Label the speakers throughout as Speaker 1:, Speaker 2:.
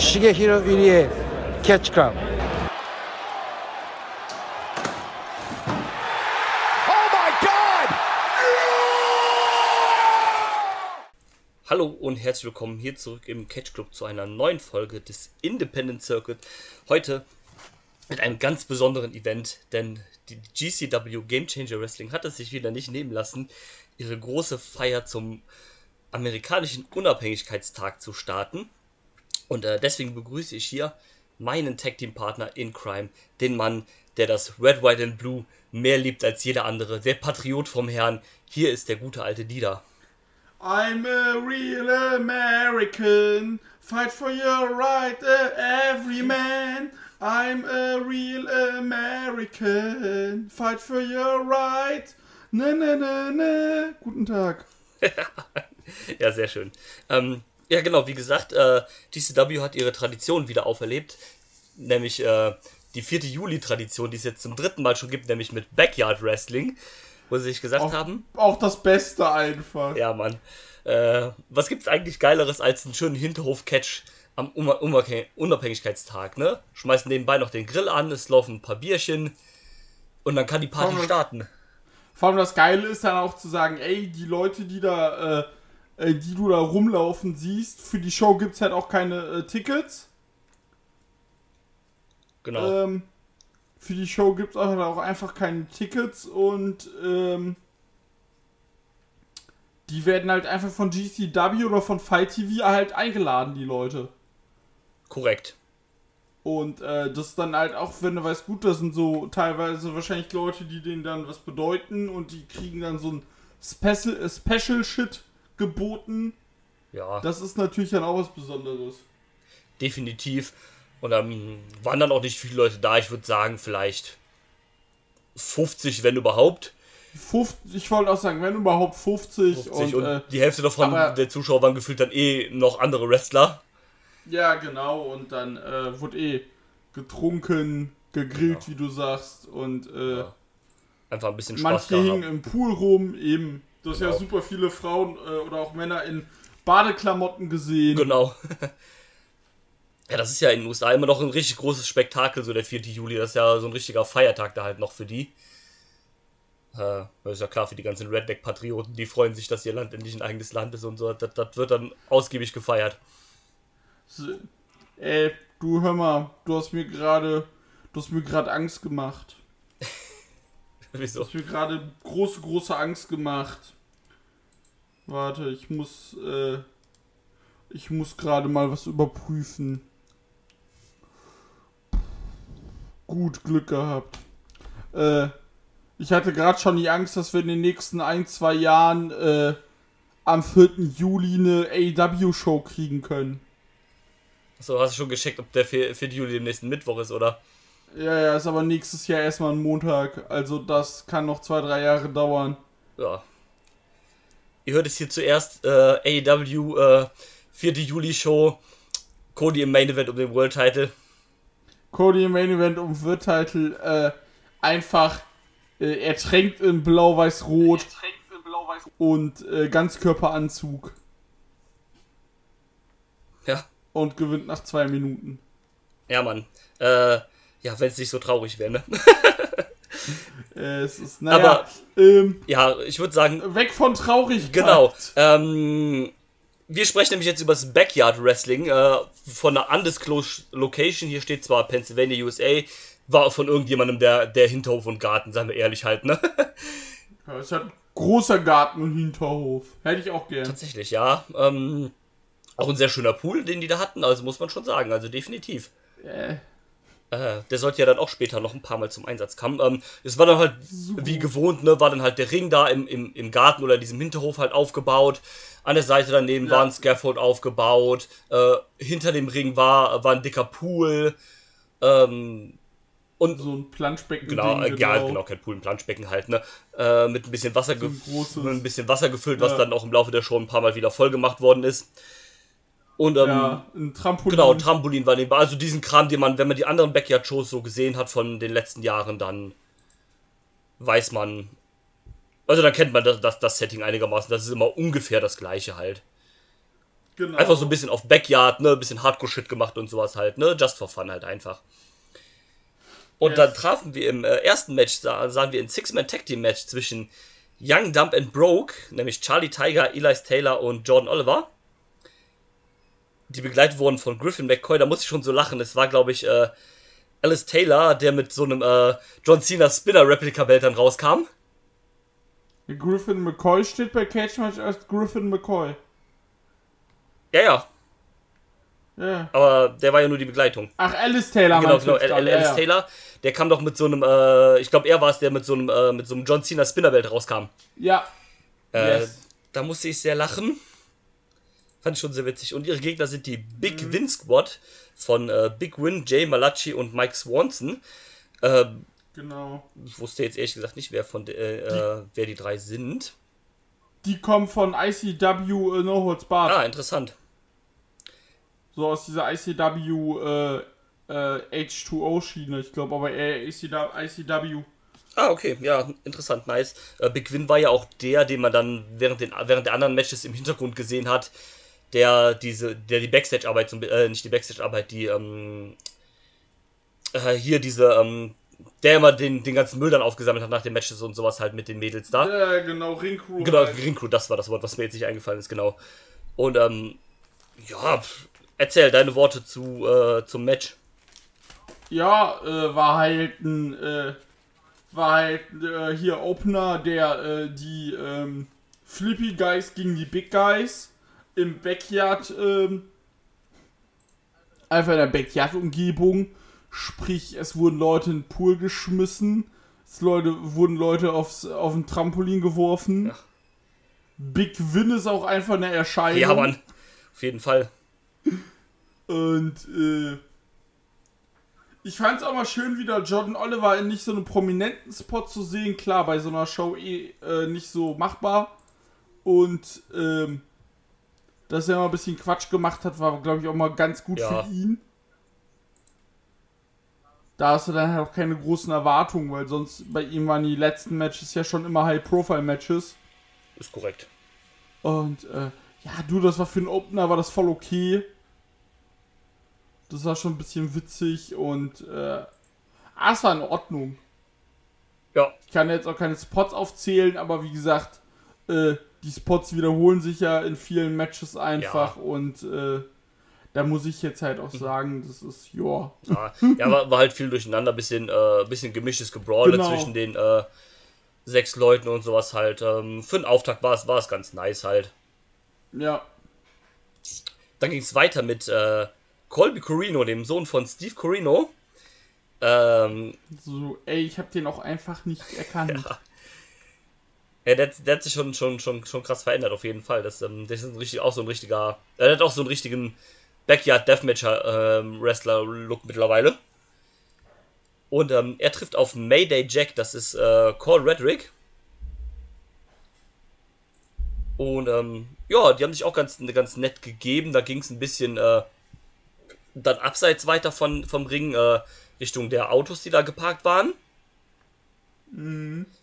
Speaker 1: Shigehiro Irie Catch Club.
Speaker 2: Hallo und herzlich willkommen hier zurück im Catch Club zu einer neuen Folge des Independent Circuit. Heute mit einem ganz besonderen Event, denn die GCW Game Changer Wrestling hat es sich wieder nicht nehmen lassen, ihre große Feier zum amerikanischen Unabhängigkeitstag zu starten. Und äh, deswegen begrüße ich hier meinen Tag Team Partner in Crime, den Mann, der das Red, White and Blue mehr liebt als jeder andere, der Patriot vom Herrn. Hier ist der gute alte Dieter.
Speaker 3: I'm a real American. Fight for your right, uh, every man. I'm a real American. Fight for your right. Ne, ne, ne, ne. Guten Tag.
Speaker 2: ja, sehr schön. Ähm, ja, genau, wie gesagt, äh, DCW hat ihre Tradition wieder auferlebt. Nämlich äh, die 4. Juli-Tradition, die es jetzt zum dritten Mal schon gibt, nämlich mit Backyard Wrestling wo sie sich gesagt
Speaker 3: auch,
Speaker 2: haben.
Speaker 3: Auch das Beste einfach.
Speaker 2: Ja, Mann. Äh, was gibt's eigentlich Geileres als einen schönen Hinterhof-Catch am Unabhängigkeitstag, ne? Schmeißen nebenbei noch den Grill an, es laufen ein paar Bierchen und dann kann die Party
Speaker 3: vor
Speaker 2: starten.
Speaker 3: Vor allem das Geile ist dann auch zu sagen, ey, die Leute, die da, äh, äh die du da rumlaufen siehst, für die Show gibt's halt auch keine äh, Tickets.
Speaker 2: Genau.
Speaker 3: Ähm, für die Show gibt es auch einfach keine Tickets und ähm, die werden halt einfach von GCW oder von Fight TV halt eingeladen, die Leute.
Speaker 2: Korrekt.
Speaker 3: Und äh, das ist dann halt auch, wenn du weißt, gut, das sind so teilweise wahrscheinlich Leute, die denen dann was bedeuten und die kriegen dann so ein Special, äh, Special Shit geboten.
Speaker 2: Ja.
Speaker 3: Das ist natürlich dann auch was Besonderes.
Speaker 2: Definitiv. Und dann waren dann auch nicht viele Leute da. Ich würde sagen, vielleicht 50, wenn überhaupt.
Speaker 3: 50, ich wollte auch sagen, wenn überhaupt 50.
Speaker 2: 50
Speaker 3: und,
Speaker 2: und
Speaker 3: äh,
Speaker 2: die Hälfte davon der Zuschauer waren gefühlt dann eh noch andere Wrestler.
Speaker 3: Ja, genau. Und dann äh, wurde eh getrunken, gegrillt, genau. wie du sagst. Und äh, ja.
Speaker 2: einfach ein bisschen
Speaker 3: Spaß Manche hingen im Pool rum, eben. Du hast genau. ja super viele Frauen äh, oder auch Männer in Badeklamotten gesehen.
Speaker 2: Genau. Ja, das ist ja in den USA immer noch ein richtig großes Spektakel, so der 4. Juli. Das ist ja so ein richtiger Feiertag da halt noch für die. Äh, das ist ja klar, für die ganzen Redneck-Patrioten, die freuen sich, dass ihr Land endlich ein eigenes Land ist und so. Das, das wird dann ausgiebig gefeiert.
Speaker 3: So, ey, du hör mal, du hast mir gerade, du hast mir gerade Angst gemacht.
Speaker 2: Wieso?
Speaker 3: Hast mir gerade große, große Angst gemacht. Warte, ich muss, äh, ich muss gerade mal was überprüfen. Gut, Glück gehabt. Äh, ich hatte gerade schon die Angst, dass wir in den nächsten ein, zwei Jahren äh, am 4. Juli eine AEW-Show kriegen können.
Speaker 2: So, hast du schon gescheckt, ob der 4. Juli im nächsten Mittwoch ist, oder?
Speaker 3: Ja, ja, ist aber nächstes Jahr erstmal ein Montag. Also das kann noch zwei, drei Jahre dauern.
Speaker 2: Ja. Ihr hört es hier zuerst, äh, AEW, äh, 4. Juli Show. Cody im Main Event um den World Title.
Speaker 3: Cody im Main Event um World Title äh, einfach äh, ertränkt in blau-weiß-rot Blau und äh, Ganzkörperanzug.
Speaker 2: Ja.
Speaker 3: Und gewinnt nach zwei Minuten.
Speaker 2: Ja, Mann. Äh, ja, wenn es nicht so traurig wäre, ne?
Speaker 3: es ist, naja, Aber, ähm,
Speaker 2: ja, ich würde sagen.
Speaker 3: Weg von Traurigkeit.
Speaker 2: Genau. Ähm, wir sprechen nämlich jetzt über das Backyard Wrestling äh, von einer undisclosed Location. Hier steht zwar Pennsylvania, USA, war von irgendjemandem der, der Hinterhof und Garten, sagen wir ehrlich halt, ne?
Speaker 3: Ja, es hat großer Garten und Hinterhof. Hätte ich auch gern.
Speaker 2: Tatsächlich, ja. Ähm, auch ein sehr schöner Pool, den die da hatten, also muss man schon sagen, also definitiv.
Speaker 3: Äh.
Speaker 2: Äh, der sollte ja dann auch später noch ein paar Mal zum Einsatz kommen. Ähm, es war dann halt so. wie gewohnt, ne, war dann halt der Ring da im, im, im Garten oder diesem Hinterhof halt aufgebaut. An der Seite daneben ja. war ein Scaffold aufgebaut. Äh, hinter dem Ring war, war ein dicker Pool. Ähm, und
Speaker 3: so ein Planschbecken.
Speaker 2: Genau, äh, ja, genau. genau, kein Pool, ein Planschbecken halt, ne? Äh, mit ein bisschen Wasser, so ein, ein, bisschen Wasser gefüllt, ja. was dann auch im Laufe der Show ein paar Mal wieder voll gemacht worden ist. Und ähm,
Speaker 3: ja, ein Trampolin.
Speaker 2: Genau, Trampolin war nebenbei. Also diesen Kram, den man, wenn man die anderen Backyard-Shows so gesehen hat von den letzten Jahren, dann weiß man, also dann kennt man das, das, das Setting einigermaßen. Das ist immer ungefähr das gleiche halt.
Speaker 3: Genau.
Speaker 2: Einfach so ein bisschen auf Backyard, ne, ein bisschen Hardcore-Shit gemacht und sowas halt, ne, just for fun halt einfach. Und
Speaker 3: Yes.
Speaker 2: dann trafen wir im äh, ersten Match, sah, sahen wir ein Six-Man-Tag-Team-Match zwischen Young, Dump and Broke, nämlich Charlie Tiger, Elias Taylor und Jordan Oliver. Die begleitet wurden von Griffin McCoy, da muss ich schon so lachen. Es war, glaube ich, äh, Alice Taylor, der mit so einem äh, John Cena Spinner-Replika-Belt dann rauskam.
Speaker 3: Griffin McCoy steht bei Catch Match als Griffin McCoy.
Speaker 2: Ja, ja,
Speaker 3: Ja.
Speaker 2: aber der war ja nur die Begleitung.
Speaker 3: Ach, Alice Taylor
Speaker 2: Genau, genau. Al- Alice
Speaker 3: ja.
Speaker 2: Taylor, der kam doch mit so einem, äh, ich glaube, er war es, der mit so einem, äh, mit so einem John Cena Spinnerbelt rauskam.
Speaker 3: Ja.
Speaker 2: Äh,
Speaker 3: Yes.
Speaker 2: Da musste ich sehr lachen. Fand ich schon sehr witzig. Und ihre Gegner sind die Big
Speaker 3: Mhm.
Speaker 2: Win Squad von äh, Big Win, Jay Malachi und Mike Swanson. Äh,
Speaker 3: Genau.
Speaker 2: ich wusste jetzt ehrlich gesagt nicht, wer von de, äh, wer die drei sind.
Speaker 3: Die kommen von ICW äh, No Holds Barred.
Speaker 2: Ah, interessant.
Speaker 3: So aus dieser ICW äh, äh, H2O-Schiene, ich glaube, aber eher ICW. ICW.
Speaker 2: Ah, okay, ja, interessant, nice. Äh, Big Win war ja auch der, den man dann während, den, während der anderen Matches im Hintergrund gesehen hat, der diese, der die Backstage-Arbeit, äh, nicht die Backstage-Arbeit, die, ähm, äh, hier diese, ähm, der immer den, den ganzen Müll dann aufgesammelt hat nach den Matches und sowas halt mit den Mädels da.
Speaker 3: Ja, genau, Ringcrew.
Speaker 2: Genau,
Speaker 3: halt.
Speaker 2: Green Crew, das war das Wort, was mir jetzt nicht eingefallen ist, genau. Und, ähm, ja, erzähl deine Worte zu, äh, zum Match.
Speaker 3: Ja, äh, war halt ein, äh, war halt äh, hier Opener, der äh, die ähm, Flippy Guys gegen die Big Guys im Backyard, ähm, einfach in der Backyard-Umgebung. Sprich, es wurden Leute in den Pool geschmissen, es Leute, wurden Leute aufs, auf ein Trampolin geworfen.
Speaker 2: Ja.
Speaker 3: Big Win ist auch einfach eine Erscheinung.
Speaker 2: Ja, Mann, auf jeden Fall.
Speaker 3: Und äh, ich fand es auch mal schön, wieder Jordan Oliver in nicht so einem prominenten Spot zu sehen. Klar, bei so einer Show eh äh, nicht so machbar. Und ähm, dass er mal ein bisschen Quatsch gemacht hat, war, glaube ich, auch mal ganz gut
Speaker 2: Ja.
Speaker 3: für ihn. Da hast du dann halt auch keine großen Erwartungen, weil sonst bei ihm waren die letzten Matches ja schon immer High-Profile-Matches.
Speaker 2: Ist korrekt.
Speaker 3: Und äh, ja, du, das war für einen Opener, war das voll okay. Das war schon ein bisschen witzig und äh, ah, es war in Ordnung.
Speaker 2: Ja,
Speaker 3: Ich kann jetzt auch keine Spots aufzählen, aber wie gesagt, äh, die Spots wiederholen sich ja in vielen Matches einfach und äh, da muss ich jetzt halt auch sagen, das ist, ja.
Speaker 2: Ja, ja war, war halt viel durcheinander, bisschen, äh, bisschen gemischtes Gebrawle
Speaker 3: Genau.
Speaker 2: zwischen den äh, sechs Leuten und sowas halt. Ähm, für den Auftakt war es, war es ganz nice halt.
Speaker 3: Ja,
Speaker 2: Dann ging es weiter mit äh, Colby Corino, dem Sohn von Steve Corino. Ähm,
Speaker 3: so, ey, ich habe den auch einfach nicht erkannt.
Speaker 2: ja, der, der hat sich schon, schon, schon, schon krass verändert, auf jeden Fall. Das, ähm, das ist richtig, auch so ein richtiger. Er hat auch so einen richtigen Backyard Deathmatcher ähm, mittlerweile. Und ähm, er trifft auf Mayday Jack, das ist äh, Cole Redrick. Und ähm, ja, die haben sich auch ganz, ganz nett gegeben. Da ging es ein bisschen äh, dann abseits weiter von, vom Ring äh, Richtung der Autos, die da geparkt waren.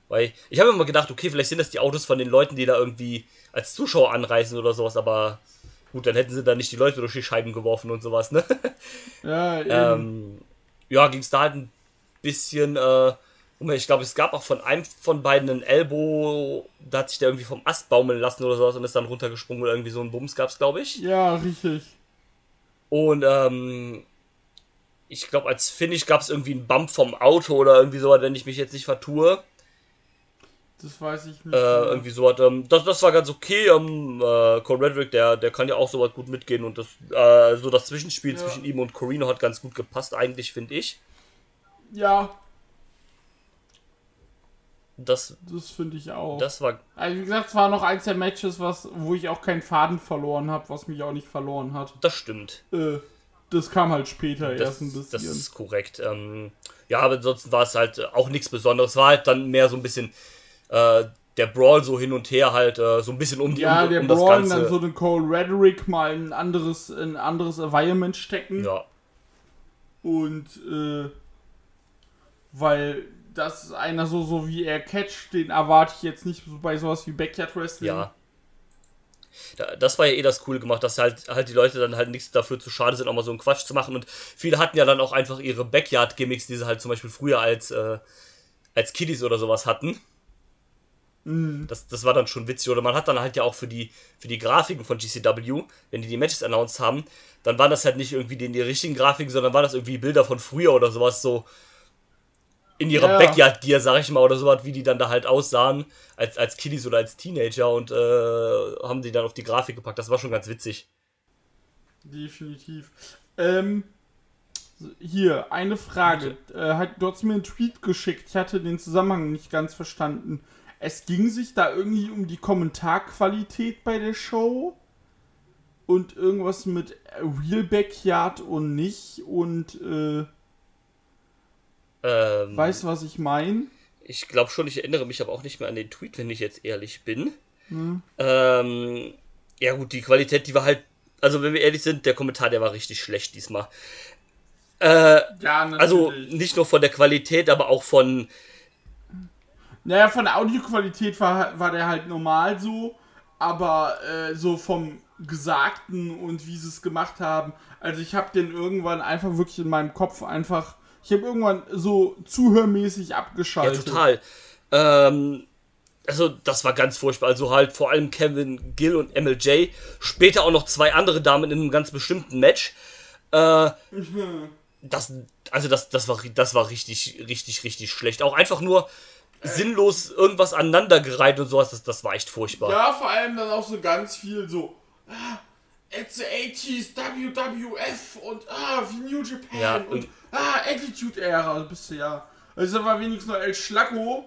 Speaker 2: Weil ich habe immer gedacht, okay, vielleicht sind das die Autos von den Leuten, die da irgendwie als Zuschauer anreisen oder sowas, aber gut, dann hätten sie da nicht die Leute durch die Scheiben geworfen und sowas, ne?
Speaker 3: Ja, eben.
Speaker 2: ähm, ja, ging es da halt ein bisschen, äh, ich glaube, es gab auch von einem von beiden einen Elbow, da hat sich der irgendwie vom Ast baumeln lassen oder sowas und ist dann runtergesprungen oder irgendwie so ein Bums gab es, glaube ich.
Speaker 3: ja, richtig.
Speaker 2: Und ähm, ich glaube, als Finish gab es irgendwie einen Bump vom Auto oder irgendwie sowas, wenn ich mich jetzt nicht vertue.
Speaker 3: Das weiß ich nicht.
Speaker 2: Äh, irgendwie sowas. Ähm, das, das war ganz okay. Ähm, äh, Cole Redrick, der, der kann ja auch sowas gut mitgehen und das, äh, so das Zwischenspiel
Speaker 3: Ja.
Speaker 2: zwischen ihm und Corino hat ganz gut gepasst, eigentlich, finde ich.
Speaker 3: Ja,
Speaker 2: Das,
Speaker 3: das finde ich auch.
Speaker 2: das war.
Speaker 3: also wie gesagt, es war noch eins der Matches, was, wo ich auch keinen Faden verloren habe, was mich auch nicht verloren hat.
Speaker 2: Das stimmt.
Speaker 3: Äh, das kam halt später
Speaker 2: Das,
Speaker 3: erst ein
Speaker 2: das
Speaker 3: bisschen.
Speaker 2: ist korrekt. Ähm, ja, aber ansonsten war es halt auch nichts Besonderes. War halt dann mehr so ein bisschen äh, der Brawl so hin und her halt, äh, so ein bisschen um die
Speaker 3: ja,
Speaker 2: um,
Speaker 3: der
Speaker 2: um das
Speaker 3: Brawl
Speaker 2: Ganze.
Speaker 3: dann so den Cole Redrick mal in ein anderes, in ein anderes Environment stecken.
Speaker 2: ja,
Speaker 3: Und äh, weil das ist einer so, so wie er catcht, den erwarte ich jetzt nicht so bei sowas wie Backyard Wrestling.
Speaker 2: ja. Da, das war ja eh das Coole gemacht, dass halt, halt die Leute dann halt nichts dafür zu schade sind, auch mal so einen Quatsch zu machen. Und viele hatten ja dann auch einfach ihre Backyard-Gimmicks, die sie halt zum Beispiel früher als, äh, als Kiddies oder sowas hatten. Das, das war dann schon witzig. Oder man hat dann halt ja auch für die, für die Grafiken von GCW, wenn die die Matches announced haben, dann waren das halt nicht irgendwie die, die richtigen Grafiken, sondern waren das irgendwie Bilder von früher oder sowas, so in ihrer
Speaker 3: Ja.
Speaker 2: Backyard-Gear, sag ich mal, oder sowas, wie die dann da halt aussahen, als, als Kiddies oder als Teenager und äh, haben die dann auf die Grafik gepackt. Das war schon ganz witzig.
Speaker 3: Definitiv. Ähm, hier, eine Frage. Äh, hat, du hast mir einen Tweet geschickt. Ich hatte den Zusammenhang nicht ganz verstanden. Es ging sich da irgendwie um die Kommentarqualität bei der Show und irgendwas mit Real Backyard und nicht und äh,
Speaker 2: Ähm,
Speaker 3: weißt du, was ich meine?
Speaker 2: Ich glaube schon, ich erinnere mich aber auch nicht mehr an den Tweet, wenn ich jetzt ehrlich bin.
Speaker 3: Hm.
Speaker 2: Ähm, ja gut, die Qualität, die war halt, also wenn wir ehrlich sind, der Kommentar, der war richtig schlecht diesmal. Äh,
Speaker 3: Ja,
Speaker 2: also nicht nur von der Qualität, aber auch von,
Speaker 3: Naja, von der Audioqualität war, war der halt normal so, aber äh, so vom Gesagten und wie sie es gemacht haben, also ich habe den irgendwann einfach wirklich in meinem Kopf einfach, ich habe irgendwann so zuhörmäßig
Speaker 2: ja
Speaker 3: abgeschaltet.
Speaker 2: total. Ähm, also das war ganz furchtbar. Also halt vor allem Kevin Gill und MLJ, später auch noch zwei andere Damen in einem ganz bestimmten Match. Äh, das, also das, das war, das war richtig, richtig, richtig schlecht. Auch einfach nur sinnlos irgendwas aneinandergereiht und sowas. Das, das war echt furchtbar.
Speaker 3: Ja, vor allem dann auch so ganz viel so, ah, it's the 80s WWF und ah, wie New Japan
Speaker 2: Ja,
Speaker 3: und,
Speaker 2: und-
Speaker 3: ah, Attitude Era, bist du ja. Also da war wenigstens noch El Schlacko,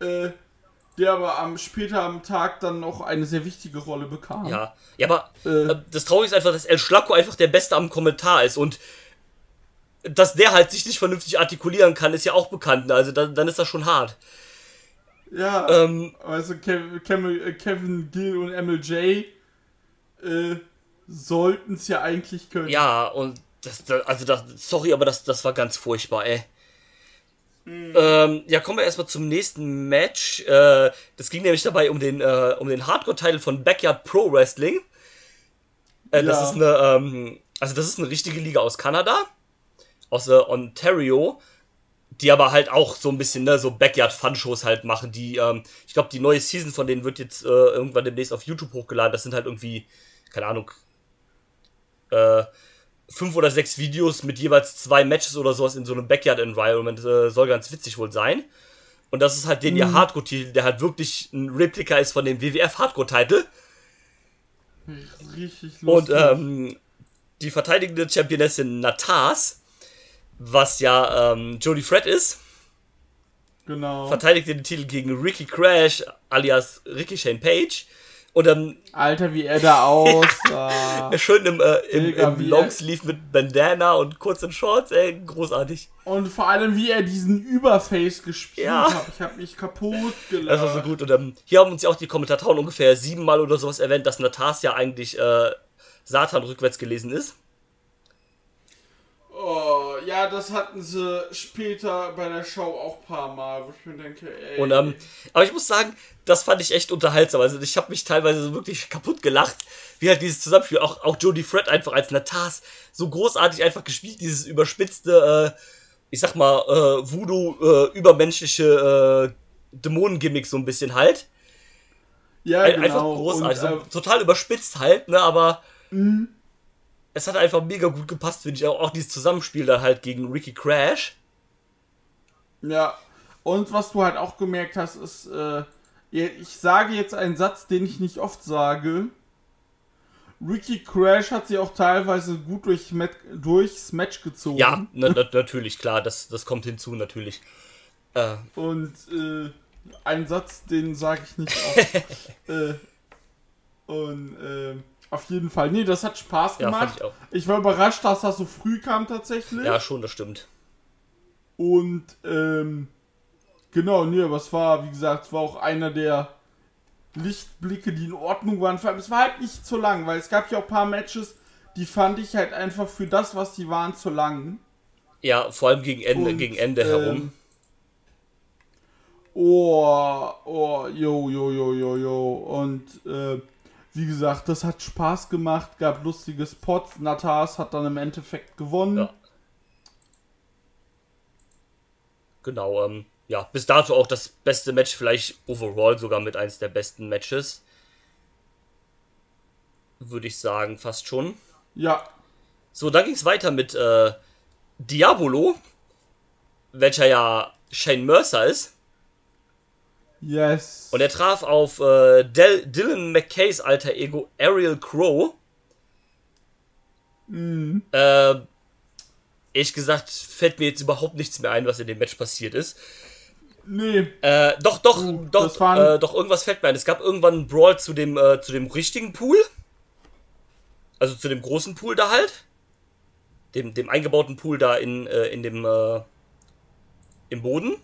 Speaker 3: äh, der aber am später am Tag dann noch eine sehr wichtige Rolle bekam.
Speaker 2: Ja, ja aber
Speaker 3: Äh.
Speaker 2: äh, das Traurige ist einfach, dass El Schlacko einfach der Beste am Kommentar ist und dass der halt sich nicht vernünftig artikulieren kann, ist ja auch bekannt. Also dann, dann ist das schon hart.
Speaker 3: Ja,
Speaker 2: Ähm,
Speaker 3: also Kev Kevin, Kevin Gill und MLJ äh, sollten es ja eigentlich können.
Speaker 2: ja, und das, das also das, sorry, aber das, das war ganz furchtbar, ey. Ähm, ja, kommen wir erstmal zum nächsten Match. Äh, das ging nämlich dabei um den, äh, um den Hardcore-Titel von Backyard Pro Wrestling. Äh, Das
Speaker 3: Ja.
Speaker 2: ist eine, ähm, also das ist eine richtige Liga aus Kanada, aus äh, Ontario, die aber halt auch so ein bisschen, ne, so Backyard-Fun-Shows halt machen. Die, ähm, ich glaube, die neue Season von denen wird jetzt äh, irgendwann demnächst auf YouTube hochgeladen. Das sind halt irgendwie, keine Ahnung, äh, fünf oder sechs Videos mit jeweils zwei Matches oder sowas in so einem Backyard-Environment. Äh, soll ganz witzig wohl sein. Und das ist halt den ihr Hardcore-Titel, der halt wirklich ein Replika ist von dem WWF-Hardcore-Titel.
Speaker 3: Richtig
Speaker 2: Und
Speaker 3: lustig.
Speaker 2: ähm, die verteidigende Championessin Natas, was ja ähm, Jodie Fred ist,
Speaker 3: genau.
Speaker 2: verteidigt den Titel gegen Ricky Crash alias Ricky Shane Page. Und ähm,
Speaker 3: Alter, wie er da aussah.
Speaker 2: schön im, äh, im,
Speaker 3: Digga,
Speaker 2: im Longsleeve mit Bandana und kurzen Shorts, ey, großartig.
Speaker 3: Und vor allem, wie er diesen Überface gespielt
Speaker 2: Ja.
Speaker 3: hat. Ich habe mich kaputt
Speaker 2: Das
Speaker 3: gelacht.
Speaker 2: war so gut. Und ähm, hier haben uns ja auch die Kommentatoren ungefähr siebenmal oder sowas erwähnt, dass Natas ja eigentlich äh, Satan rückwärts gelesen ist.
Speaker 3: Oh, ja, das hatten sie später bei der Show auch ein paar Mal, wo ich mir denke, ey.
Speaker 2: Und, ähm, aber ich muss sagen, das fand ich echt unterhaltsam. Also ich habe mich teilweise so wirklich kaputt gelacht, wie halt dieses Zusammenspiel, auch, auch Jodie Fred einfach als Natas so großartig einfach gespielt, dieses überspitzte, äh, ich sag mal, äh, Voodoo, äh, übermenschliche äh, Dämonengimmick so ein bisschen halt.
Speaker 3: ja,
Speaker 2: Ein,
Speaker 3: genau.
Speaker 2: Einfach großartig,
Speaker 3: Und,
Speaker 2: so,
Speaker 3: äh, Mhm.
Speaker 2: total überspitzt halt, ne, aber es hat einfach mega gut gepasst, finde ich. Auch, auch dieses Zusammenspiel dann halt gegen Ricky Crash.
Speaker 3: Ja, und was du halt auch gemerkt hast, ist, äh, ich sage jetzt einen Satz, den ich nicht oft sage. Ricky Crash hat sie auch teilweise gut durch Met durchs Match gezogen.
Speaker 2: Ja, na, na, natürlich, klar, das, das kommt hinzu, natürlich. Äh,
Speaker 3: Und äh, ein Satz, den sage ich nicht oft. äh, und äh, auf jeden Fall. Nee, das hat Spaß
Speaker 2: Ja,
Speaker 3: gemacht.
Speaker 2: ich auch.
Speaker 3: ich war überrascht, dass das so früh kam tatsächlich.
Speaker 2: ja, schon, das stimmt.
Speaker 3: Und ähm, genau, nee, aber es war, wie gesagt, es war auch einer der Lichtblicke, die in Ordnung waren. Vor allem, es war halt nicht zu lang, weil es gab ja auch ein paar Matches, die fand ich halt einfach für das, was die waren, zu lang.
Speaker 2: Ja, vor allem gegen Ende,
Speaker 3: Und,
Speaker 2: gegen Ende
Speaker 3: ähm,
Speaker 2: herum.
Speaker 3: Oh, oh, jo, jo, jo, jo, jo. Und äh, wie gesagt, das hat Spaß gemacht, gab lustige Spots. Natas hat dann im Endeffekt gewonnen.
Speaker 2: Ja. Genau, ähm, ja, bis dato auch das beste Match, vielleicht overall sogar mit eins der besten Matches. Würde ich sagen, fast schon.
Speaker 3: Ja.
Speaker 2: So, dann ging es weiter mit äh, Diabolo, welcher ja Shane Mercer ist.
Speaker 3: Yes.
Speaker 2: Und er traf auf äh, Dylan McKays alter Ego Ariel Crow.
Speaker 3: Mhm.
Speaker 2: Äh, ehrlich gesagt, fällt mir jetzt überhaupt nichts mehr ein, was in dem Match passiert ist.
Speaker 3: Nee.
Speaker 2: Äh, doch, doch,
Speaker 3: Oh,
Speaker 2: doch, äh, doch, irgendwas fällt mir ein. Es gab irgendwann einen Brawl zu dem, äh, zu dem richtigen Pool. Also zu dem großen Pool da halt. Dem, dem eingebauten Pool da in, äh, in dem, äh, im Boden.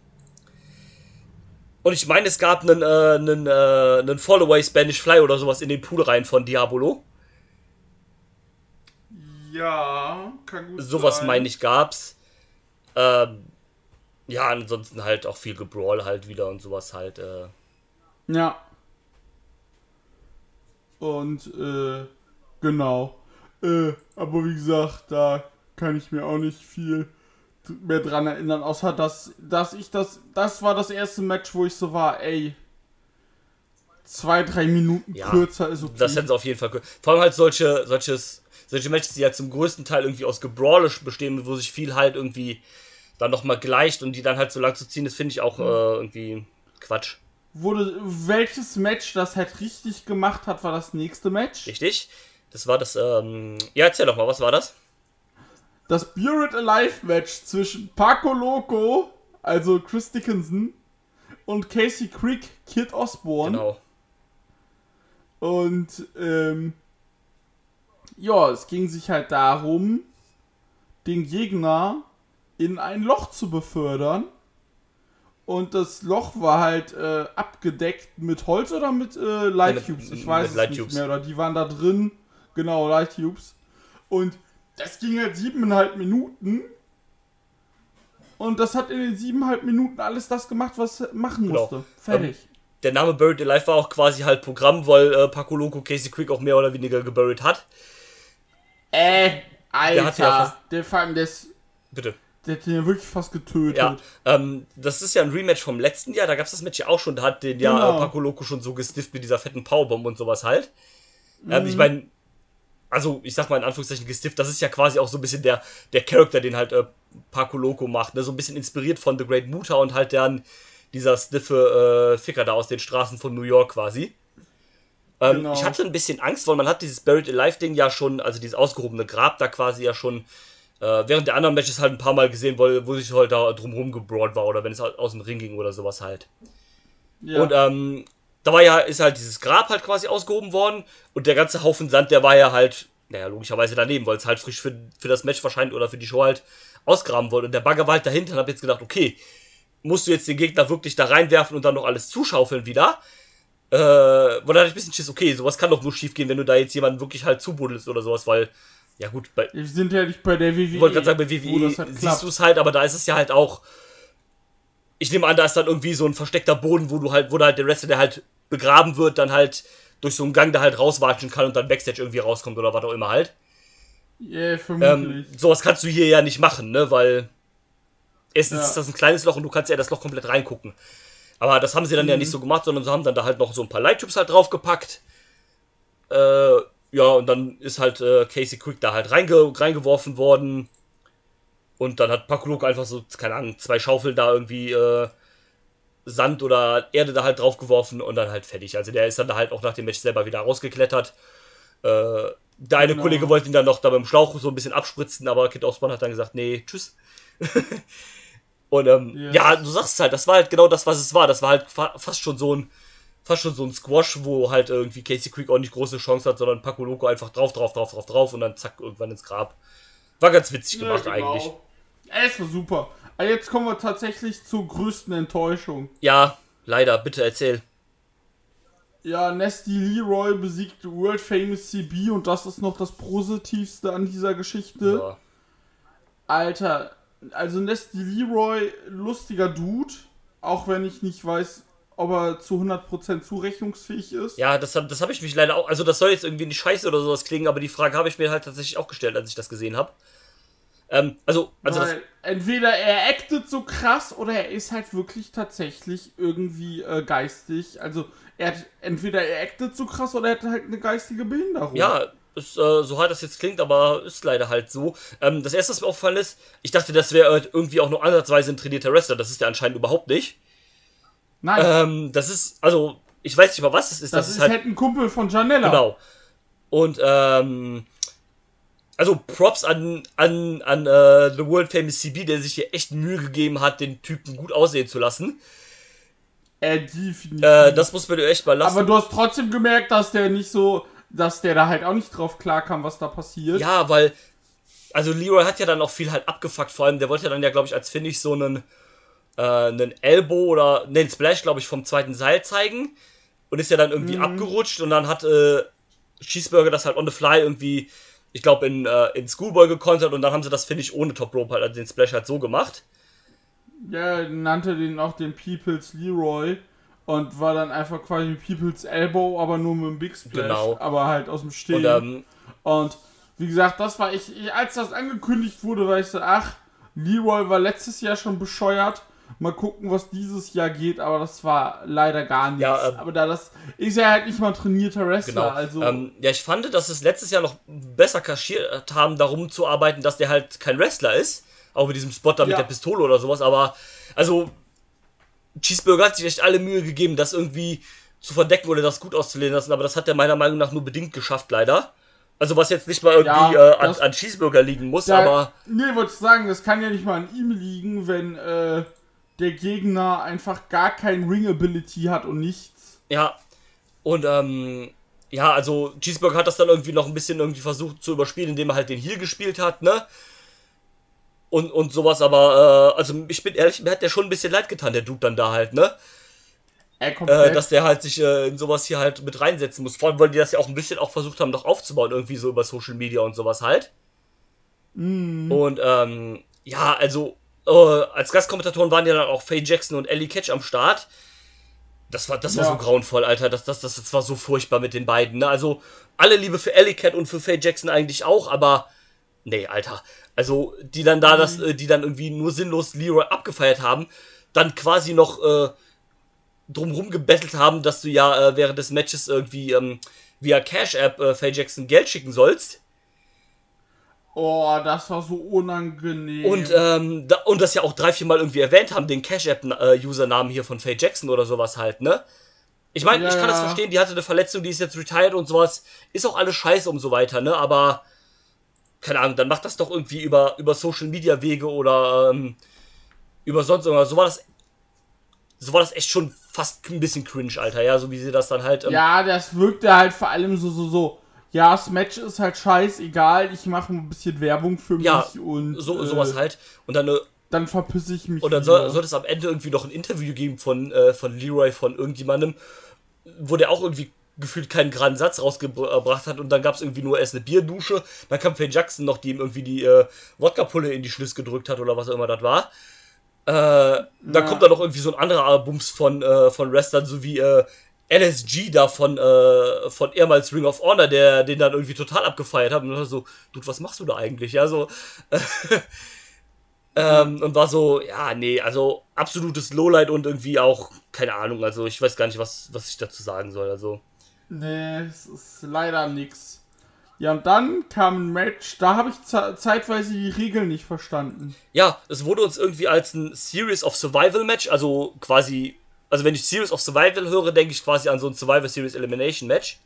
Speaker 2: Und ich meine, es gab einen, äh, einen, äh, einen Fallaway Spanish Fly oder sowas in den Pool rein von Diabolo.
Speaker 3: Ja, kann gut
Speaker 2: Sowas
Speaker 3: sein.
Speaker 2: meine ich gab's. Ähm, ja, ansonsten halt auch viel Gebrawl halt wieder und sowas halt. Äh,
Speaker 3: Ja. Und, äh, genau. Äh, aber wie gesagt, da kann ich mir auch nicht viel mehr dran erinnern, außer dass, dass ich das, das war das erste Match, wo ich so war, ey, zwei, drei Minuten
Speaker 2: Ja,
Speaker 3: kürzer ist okay.
Speaker 2: Das hätten sie auf jeden Fall. ge- Vor allem halt solche, solches, solche Matches, die ja zum größten Teil irgendwie aus Gebrawlisch bestehen, wo sich viel halt irgendwie dann nochmal gleicht und die dann halt so lang zu ziehen, das finde ich auch äh, irgendwie Quatsch.
Speaker 3: Wurde, welches Match das halt richtig gemacht hat, war das nächste Match.
Speaker 2: Richtig? Das war das, ähm, ja, erzähl doch mal, was war das?
Speaker 3: Das Spirit Alive Match zwischen Paco Loco, also Chris Dickinson, und Casey Crick, Kid Osborne.
Speaker 2: Genau.
Speaker 3: Und ähm, ja, es ging sich halt darum, den Gegner in ein Loch zu befördern. Und das Loch war halt äh, abgedeckt mit Holz oder mit äh, Light Tubes. Ich weiß es nicht mehr. Oder die waren da drin. Genau, Light Tubes. Und das ging halt siebeneinhalb Minuten. Und das hat in den siebeneinhalb Minuten alles das gemacht, was es machen
Speaker 2: Genau.
Speaker 3: musste. Fertig.
Speaker 2: Der Name Buried Alive war auch quasi halt Programm, weil äh, Paco Loco Casey Quick auch mehr oder weniger geburied hat.
Speaker 3: Äh, Alter.
Speaker 2: hat ja
Speaker 3: der vor allem, das,
Speaker 2: Bitte.
Speaker 3: der hat den ja wirklich fast getötet.
Speaker 2: Ja, ähm, das ist ja ein Rematch vom letzten Jahr, da gab es das Match ja auch schon, da hat den ja
Speaker 3: Genau.
Speaker 2: äh, Paco Loco schon so gestifft mit dieser fetten Powerbomb und sowas halt. Ähm,
Speaker 3: Mhm.
Speaker 2: ich meine, also ich sag mal in Anführungszeichen gestifft, das ist ja quasi auch so ein bisschen der, der Charakter, den halt äh, Paco Loco macht, ne? so ein bisschen inspiriert von The Great Muta und halt dann dieser stiffe äh, Ficker da aus den Straßen von New York quasi. Ähm,
Speaker 3: Genau.
Speaker 2: Ich hatte ein bisschen Angst, weil man hat dieses Buried Alive Ding ja schon, also dieses ausgehobene Grab da quasi ja schon äh, während der anderen Matches halt ein paar Mal gesehen, wo, wo sich halt da drumherum gebrawlt war oder wenn es halt aus dem Ring ging oder sowas halt.
Speaker 3: Ja.
Speaker 2: Und ähm, da war ja, ist halt dieses Grab halt quasi ausgehoben worden und der ganze Haufen Sand, der war ja halt, naja, logischerweise daneben, weil es halt frisch für, für das Match wahrscheinlich oder für die Show halt ausgraben wurde. Und der Bagger war halt dahinter und hab jetzt gedacht, okay, musst du jetzt den Gegner wirklich da reinwerfen und dann noch alles zuschaufeln wieder? Äh, wo dann hatte ich ein bisschen Schiss, okay, sowas kann doch nur schief gehen, wenn du da jetzt jemanden wirklich halt zubuddelst oder sowas, weil, ja gut, bei,
Speaker 3: Wir sind ja nicht bei der WWE.
Speaker 2: ich wollte gerade sagen, bei WWE
Speaker 3: halt
Speaker 2: siehst du es halt, aber da ist es ja halt auch. Ich nehme an, da ist dann irgendwie so ein versteckter Boden, wo du halt, wo halt der Wrestler, der halt begraben wird, dann halt durch so einen Gang da halt rauswatschen kann und dann Backstage irgendwie rauskommt oder was auch immer halt.
Speaker 3: Ja,
Speaker 2: Ähm,
Speaker 3: vermutlich.
Speaker 2: sowas kannst du hier ja nicht machen, ne? Weil erstens
Speaker 3: Ja.
Speaker 2: ist das ein kleines Loch und du kannst ja das Loch komplett reingucken. Aber das haben sie dann ja
Speaker 3: Mhm.
Speaker 2: nicht so gemacht, sondern sie haben dann da halt noch so ein paar Light-Tubes halt draufgepackt. Äh, ja, und dann ist halt äh, Casey Quick da halt reinge reingeworfen worden. Und dann hat Paco Loco einfach so, keine Ahnung, zwei Schaufeln da irgendwie äh, Sand oder Erde da halt draufgeworfen und dann halt fertig. Also der ist dann da halt auch nach dem Match selber wieder rausgeklettert. Äh, der eine
Speaker 3: Genau.
Speaker 2: Kollege wollte ihn dann noch da mit dem Schlauch so ein bisschen abspritzen, aber Kid Osborne hat dann gesagt, nee, tschüss. und ähm,
Speaker 3: Ja.
Speaker 2: ja, du sagst es halt, das war halt genau das, was es war. Das war halt fa fast schon so ein fast schon so ein Squash, wo halt irgendwie Casey Creek auch nicht große Chance hat, sondern Paco Loco einfach drauf, drauf, drauf, drauf, drauf und dann zack, irgendwann ins Grab. War ganz witzig gemacht
Speaker 3: ja, genau.
Speaker 2: eigentlich.
Speaker 3: Es war super. Aber jetzt kommen wir tatsächlich zur größten Enttäuschung.
Speaker 2: Ja, leider, bitte erzähl.
Speaker 3: Ja, Nasty Leroy besiegt World Famous CB und das ist noch das Positivste an dieser Geschichte.
Speaker 2: Ja.
Speaker 3: Alter, also Nasty Leroy, lustiger Dude, auch wenn ich nicht weiß, ob er zu 100% zurechnungsfähig ist.
Speaker 2: Ja, das, das habe ich mich leider auch. Also, das soll jetzt irgendwie nicht scheiße oder sowas klingen, aber die Frage habe ich mir halt tatsächlich auch gestellt, als ich das gesehen habe. Ähm, also, also das,
Speaker 3: Weil entweder er actet so krass oder er ist halt wirklich tatsächlich irgendwie äh, geistig. Also er hat, entweder er actet so krass oder er hat halt eine geistige Behinderung.
Speaker 2: ja, ist, äh, so hart das jetzt klingt, aber ist leider halt so. Ähm, das erste, was mir aufgefallen ist, ich dachte, das wäre halt irgendwie auch nur ansatzweise ein trainierter Wrestler. Das ist der anscheinend überhaupt nicht.
Speaker 3: Nein,
Speaker 2: Ähm, das ist, also, ich weiß nicht mal, was es ist.
Speaker 3: das, ist halt, ein Kumpel von Janella.
Speaker 2: Genau. Und ähm, also Props an, an, an äh, The World Famous CB, der sich hier echt Mühe gegeben hat, den Typen gut aussehen zu lassen.
Speaker 3: Äh, definitiv.
Speaker 2: Äh, das muss man dir echt mal lassen.
Speaker 3: Aber du hast trotzdem gemerkt, dass der nicht so, dass der da halt auch nicht drauf klarkam, was da passiert.
Speaker 2: ja, weil, also Leroy hat ja dann auch viel halt abgefuckt, vor allem, der wollte ja dann ja, glaube ich, als Finish so einen, äh, einen Elbow oder, ne, einen Splash, glaube ich, vom zweiten Seil zeigen. Und ist ja dann irgendwie abgerutscht und dann hat äh, Cheeseburger das halt on the fly irgendwie, ich glaube, in, äh, in Schoolboy gekontert und dann haben sie das Finish ohne Top Rope halt, also den Splash halt so gemacht.
Speaker 3: Ja, nannte den auch den People's Leroy und war dann einfach quasi People's Elbow, aber nur mit einem Big Splash,
Speaker 2: Genau.
Speaker 3: aber halt aus dem Stehen.
Speaker 2: Und ähm,
Speaker 3: Und wie gesagt, das war ich, ich, als das angekündigt wurde, war ich so, ach, Leroy war letztes Jahr schon bescheuert. Mal gucken, was dieses Jahr geht, aber das war leider gar nichts.
Speaker 2: Ja, ähm,
Speaker 3: aber da das ist ja halt nicht mal ein trainierter Wrestler,
Speaker 2: Genau.
Speaker 3: also
Speaker 2: ähm, ja, ich fand, dass es letztes Jahr noch besser kaschiert haben, darum zu arbeiten, dass der halt kein Wrestler ist. Auch mit diesem Spot da mit
Speaker 3: Ja.
Speaker 2: der Pistole oder sowas. Aber, also, Cheeseburger hat sich echt alle Mühe gegeben, das irgendwie zu verdecken oder das gut auszulehnen lassen. Aber das hat er meiner Meinung nach nur bedingt geschafft, leider. Also, was jetzt nicht mal irgendwie
Speaker 3: Ja,
Speaker 2: äh, an,
Speaker 3: das-
Speaker 2: an Cheeseburger liegen muss,
Speaker 3: Da-
Speaker 2: aber.
Speaker 3: Nee, wollte ich sagen, das kann ja nicht mal an ihm liegen, wenn äh, der Gegner einfach gar kein Ring-Ability hat und nichts.
Speaker 2: Ja, und ähm, ja, also Cheeseburger hat das dann irgendwie noch ein bisschen irgendwie versucht zu überspielen, indem er halt den Heal gespielt hat, ne? Und, und sowas, aber, äh, also ich bin ehrlich, mir hat der schon ein bisschen leid getan, der Dude dann da halt, ne?
Speaker 3: Er komplett.
Speaker 2: Äh, dass der halt sich äh, in sowas hier halt mit reinsetzen muss. Vor allem, weil die das ja auch ein bisschen auch versucht haben, noch aufzubauen, irgendwie so über Social Media und sowas halt. Und ähm, ja, also äh, als Gastkommentatoren waren ja dann auch Faye Jackson und Ellie Catch am Start. Das war, das war
Speaker 3: Ja.
Speaker 2: so grauenvoll, Alter. Das, das, das, das war so furchtbar mit den beiden. Ne? Also, alle Liebe für Ellie Cat und für Faye Jackson eigentlich auch, aber nee, Alter. Also, die dann da das, äh, die dann irgendwie nur sinnlos Leroy abgefeiert haben, dann quasi noch äh, drumrum gebettelt haben, dass du ja äh, während des Matches irgendwie ähm, via Cash App äh, Faye Jackson Geld schicken sollst.
Speaker 3: Oh, das war so unangenehm.
Speaker 2: Und, ähm, da, und das ja auch drei, vier Mal irgendwie erwähnt haben, den Cash App-Usernamen hier von Faye Jackson oder sowas halt, ne? Ich meine,
Speaker 3: Ja,
Speaker 2: ich kann das verstehen, die hatte eine Verletzung, die ist jetzt retired und sowas. Ist auch alles scheiße und so weiter, ne? Aber, keine Ahnung, dann macht das doch irgendwie über, über Social Media Wege oder ähm, über sonst irgendwas. So war das. So war das echt schon fast ein bisschen cringe, Alter, ja, so wie sie das dann halt. Ähm,
Speaker 3: ja, das wirkte halt vor allem so, so, so. Ja, das Match ist halt scheißegal, ich mache ein bisschen Werbung für
Speaker 2: Ja,
Speaker 3: mich und
Speaker 2: so,
Speaker 3: äh,
Speaker 2: sowas halt. Und dann eine
Speaker 3: dann verpisse ich mich.
Speaker 2: Und dann soll, soll es am Ende irgendwie noch ein Interview geben von, äh, von Leroy, von irgendjemandem, wo der auch irgendwie gefühlt keinen geraden Satz rausgebracht hat und dann gab es irgendwie nur erst eine Bierdusche, dann kam Faye Jackson noch, die ihm irgendwie die äh, Wodka-Pulle in die Schlüsse gedrückt hat oder was auch immer das war. Äh, dann
Speaker 3: Ja.
Speaker 2: kommt da noch irgendwie so ein anderer Bums von, äh, von Wrestlern, so wie äh, LSG da von, äh, von ehemals Ring of Honor, der den dann irgendwie total abgefeiert hat und war so, Dude, was machst du da eigentlich? Ja, so, ähm, und war so, ja, nee, also absolutes Lowlight und irgendwie auch, keine Ahnung, also ich weiß gar nicht, was, was ich dazu sagen soll. Also,
Speaker 3: Nee, es ist leider nix. Ja, und dann kam ein Match, da habe ich ze- zeitweise die Regeln nicht verstanden.
Speaker 2: ja, es wurde uns irgendwie als ein Series of Survival Match, also quasi, also wenn ich Series of Survival höre, denke ich quasi an so ein Survivor Series Elimination Match.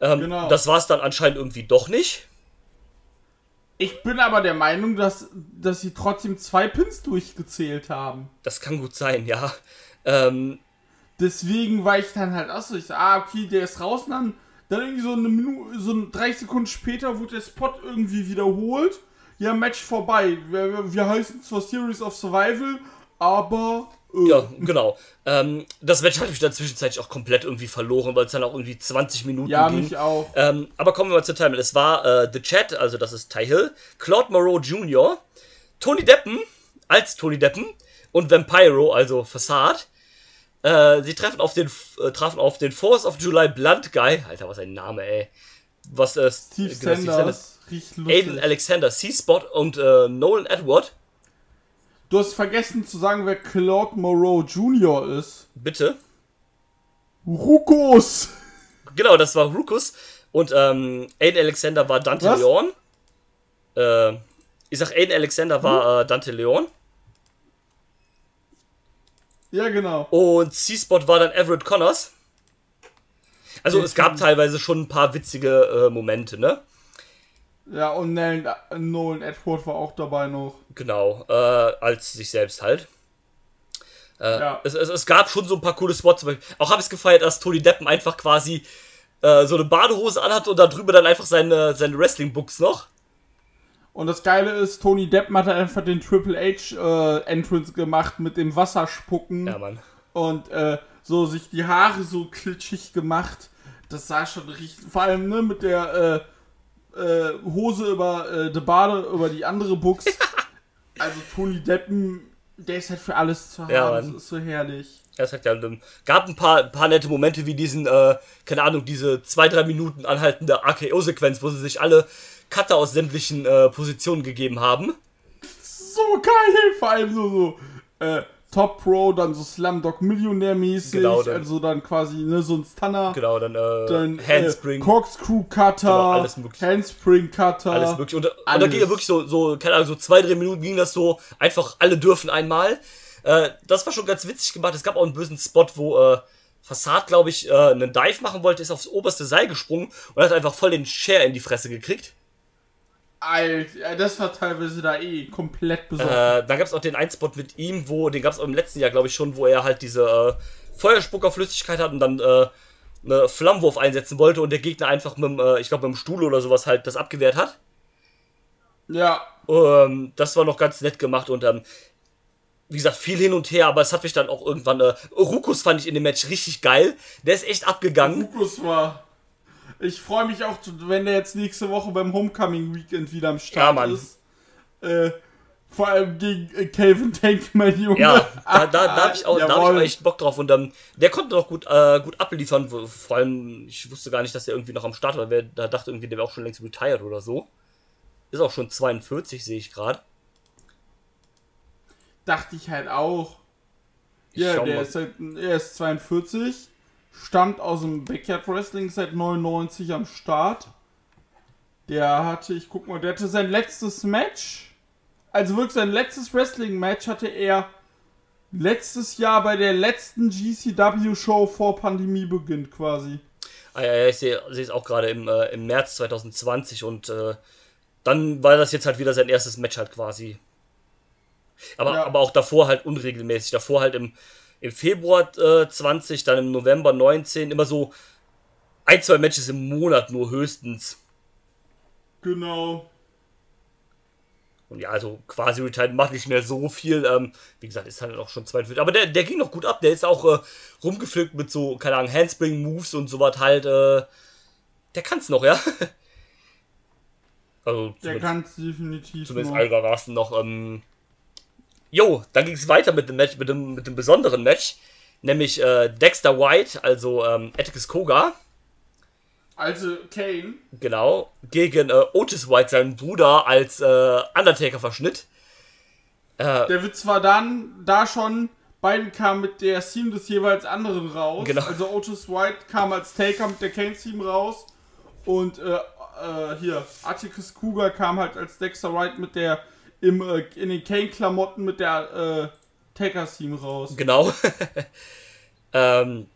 Speaker 2: Ähm,
Speaker 3: Genau.
Speaker 2: Das war es dann anscheinend irgendwie doch nicht.
Speaker 3: Ich bin aber der Meinung, dass, dass sie trotzdem zwei Pins durchgezählt haben.
Speaker 2: Das kann gut sein, ja. Ähm,
Speaker 3: Deswegen war ich dann halt auch so, ich so, ah, okay, der ist raus, und dann, dann irgendwie so eine Minute, so ein- drei Sekunden später wurde der Spot irgendwie wiederholt. Ja, Match vorbei. Wir, wir heißen zwar Series of Survival, aber.
Speaker 2: Ja, genau. Ähm, das Match hatte ich dann zwischenzeitlich auch komplett irgendwie verloren, weil es dann auch irgendwie 20 Minuten
Speaker 3: ja,
Speaker 2: ging.
Speaker 3: mich auch.
Speaker 2: Ähm, aber kommen wir mal zur Timeline. Es war äh, The Chat, also das ist Ty Hill, Claude Moreau Jr., Tony Deppen als Tony Deppen und Vampiro, also Facade. Äh, sie treffen auf den, äh, trafen auf den Force of July Blunt Guy. Alter, was ein Name, ey. Was, äh,
Speaker 3: Steve
Speaker 2: genau,
Speaker 3: Sanders. Riecht
Speaker 2: Aiden
Speaker 3: lustig.
Speaker 2: Alexander, C-Spot und äh, Nolan Edward.
Speaker 3: Du hast vergessen zu sagen, wer Claude Moreau Jr. ist.
Speaker 2: Bitte.
Speaker 3: Rukos!
Speaker 2: Genau, das war Rukus. Und ähm, Aiden Alexander war Dante
Speaker 3: Was?
Speaker 2: Leon. Äh, ich sag, Aiden Alexander
Speaker 3: Hm?
Speaker 2: war äh, Dante Leon.
Speaker 3: Ja, genau.
Speaker 2: Und C-Spot war dann Everett Connors. Also
Speaker 3: Den
Speaker 2: es gab teilweise schon ein paar witzige äh, Momente, ne?
Speaker 3: Ja, und Nolan, Nolan Edward war auch dabei noch.
Speaker 2: Genau, äh, als sich selbst halt. Äh,
Speaker 3: Ja.
Speaker 2: es, es, es gab schon so ein paar coole Spots. Auch habe ich es gefeiert, dass Tony Deppen einfach quasi äh, so eine Badehose anhat und da drüber dann einfach seine, seine Wrestling-Books noch.
Speaker 3: Und das Geile ist, Tony Depp hat einfach den Triple H äh, Entrance gemacht mit dem Wasserspucken
Speaker 2: Ja, Mann.
Speaker 3: und äh, so sich die Haare so klitschig gemacht. Das sah schon richtig, vor allem ne, mit der äh, Hose über äh, die Bade, über die andere Buchs. also Tony Deppen, der ist halt für alles zu haben.
Speaker 2: Ja,
Speaker 3: das ist so herrlich.
Speaker 2: Das hat ja, gab ein paar, ein paar nette Momente wie diesen, äh, keine Ahnung, diese zwei, drei Minuten anhaltende AKO-Sequenz, wo sie sich alle Cutter aus sämtlichen äh, Positionen gegeben haben.
Speaker 3: So geil, vor allem so, so äh, Top Pro, dann so Slumdog Millionär mäßig,
Speaker 2: Genau, dann-
Speaker 3: also dann quasi ne, so ein Stunner.
Speaker 2: Genau, dann, äh,
Speaker 3: dann
Speaker 2: Handspring,
Speaker 3: Äh, Corkscrew Cutter,
Speaker 2: Genau, alles mögliche.
Speaker 3: Handspring Cutter.
Speaker 2: alles mögliche. Und, und da
Speaker 3: alles.
Speaker 2: ging ja wirklich so, so, keine Ahnung, so zwei, drei Minuten ging das so, einfach alle dürfen einmal. Äh, das war schon ganz witzig gemacht. Es gab auch einen bösen Spot, wo äh, Fassad, glaube ich, äh, einen Dive machen wollte, ist aufs oberste Seil gesprungen und hat einfach voll den Share in die Fresse gekriegt.
Speaker 3: Alter, das war teilweise da eh komplett besoffen.
Speaker 2: Äh, dann gab es auch den einen Spot mit ihm, wo, den gab es auch im letzten Jahr, glaube ich, schon, wo er halt diese äh, Feuerspuckerflüssigkeit hat und dann äh, eine Flammenwurf einsetzen wollte und der Gegner einfach mit äh, ich glaube, mit dem Stuhl oder sowas halt das abgewehrt hat.
Speaker 3: ja,
Speaker 2: Ähm, das war noch ganz nett gemacht und ähm, wie gesagt, viel hin und her, aber es hat mich dann auch irgendwann. Äh, Rukus fand ich in dem Match richtig geil. Der ist echt abgegangen.
Speaker 3: Lukas war. Ich freue mich auch, wenn der jetzt nächste Woche beim Homecoming Weekend wieder am
Speaker 2: Ja,
Speaker 3: Start
Speaker 2: Mann.
Speaker 3: ist. Äh, vor allem gegen äh, Calvin Tank, mein Junge.
Speaker 2: Ja, da, da, da habe ich, auch- da hab ich auch echt Bock drauf. Und ähm, der konnte doch gut, äh, gut abliefern. Vor allem, ich wusste gar nicht, dass der irgendwie noch am Start war. Wer, da dachte irgendwie, der wäre auch schon längst retired oder so. Ist auch schon 42, sehe ich gerade.
Speaker 3: Dachte ich halt auch.
Speaker 2: Ich
Speaker 3: Ja, der
Speaker 2: mal.
Speaker 3: ist, halt, er ist 42, stammt aus dem Backyard Wrestling seit 99 am Start. Der hatte, ich guck mal, der hatte sein letztes Match, also wirklich sein letztes Wrestling-Match hatte er letztes Jahr bei der letzten GCW-Show vor Pandemiebeginn quasi.
Speaker 2: Ah, ja, ja, ich sehe sehe es auch gerade im, äh, im März 2020 und äh, dann war das jetzt halt wieder sein erstes Match halt quasi. Aber,
Speaker 3: Ja.
Speaker 2: aber auch davor halt unregelmäßig. Davor halt im, im Februar äh, 20, dann im November 19, immer so ein, zwei Matches im Monat nur höchstens.
Speaker 3: Genau.
Speaker 2: Und ja, also quasi retired macht nicht mehr so viel. Ähm, wie gesagt, ist halt auch schon 42. Aber der, der ging noch gut ab. Der ist auch äh, rumgepflückt mit so, keine Ahnung, Handspring-Moves und sowas halt. Äh, der kann's noch, ja. also,
Speaker 3: Der
Speaker 2: zumindest,
Speaker 3: kann es definitiv
Speaker 2: zumindest
Speaker 3: noch.
Speaker 2: einigermaßen noch. Ähm, jo, dann ging's weiter mit dem Match, mit dem, mit dem besonderen Match. Nämlich äh, Dexter White, also ähm, Atticus Koga.
Speaker 3: Also Kane,
Speaker 2: Genau, gegen äh, Otis White, seinen Bruder, als äh, Undertaker-Verschnitt. Äh,
Speaker 3: der wird zwar dann, da schon, beide kamen mit der Theme des jeweils anderen raus.
Speaker 2: Genau.
Speaker 3: Also Otis White kam als Taker mit der Kane-Theme raus. Und äh, äh, hier, Atticus Cougar kam halt als Dexter White mit der, im, äh, in den Kane-Klamotten mit der äh, Taker-Theme raus.
Speaker 2: Genau. ähm,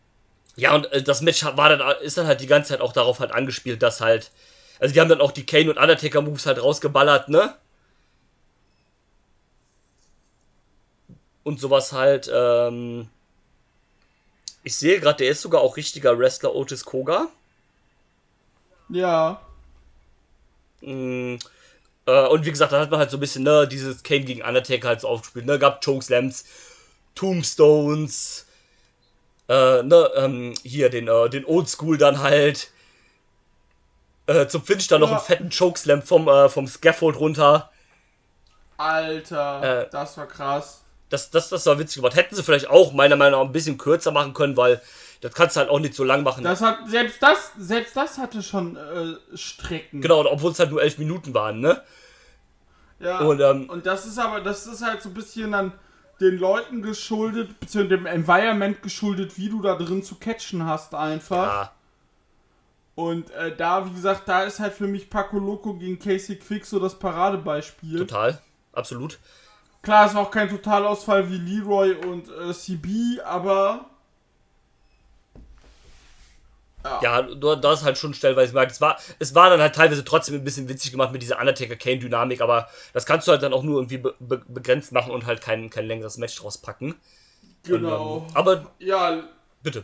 Speaker 2: ja, und äh, das Match war dann, ist dann halt die ganze Zeit auch darauf halt angespielt, dass halt. Also die haben dann auch die Kane und Undertaker Moves halt rausgeballert, ne? Und sowas halt, ähm. Ich sehe gerade, der ist sogar auch richtiger Wrestler Otis Koga.
Speaker 3: Ja.
Speaker 2: Mm, äh, und wie gesagt, da hat man halt so ein bisschen, ne, dieses Kane gegen Undertaker halt so aufgespielt, ne, gab Chokeslams, Tombstones, äh, ne, ähm, hier den, äh, den Oldschool dann halt, äh, zum Finish dann noch
Speaker 3: Ja.
Speaker 2: einen fetten Chokeslam vom, äh, vom Scaffold runter.
Speaker 3: Alter,
Speaker 2: Äh.
Speaker 3: das war krass.
Speaker 2: das, das, das war witzig gemacht. Hätten sie vielleicht auch meiner Meinung nach ein bisschen kürzer machen können, weil das kannst du halt auch nicht so lang machen.
Speaker 3: Das hat, selbst das, selbst das hatte schon äh, Strecken.
Speaker 2: genau, obwohl es halt nur elf Minuten waren, ne?
Speaker 3: Ja,
Speaker 2: Und, ähm,
Speaker 3: und das ist aber, das ist halt so ein bisschen dann den Leuten geschuldet, beziehungsweise dem Environment geschuldet, wie du da drin zu catchen hast einfach.
Speaker 2: Ja,
Speaker 3: Und äh, da, wie gesagt, da ist halt für mich Paco Loco gegen Casey Quick so das Paradebeispiel.
Speaker 2: total. Absolut.
Speaker 3: Klar, es war auch kein Totalausfall wie Leroy und äh, CB, aber
Speaker 2: Ja, du, du hast halt schon stellenweise gemerkt, es war, es war dann halt teilweise trotzdem ein bisschen witzig gemacht mit dieser Undertaker-Kane-Dynamik, aber das kannst du halt dann auch nur irgendwie be be begrenzt machen und halt kein, kein längeres Match draus packen.
Speaker 3: genau.
Speaker 2: Und, ähm, aber
Speaker 3: ja,
Speaker 2: bitte.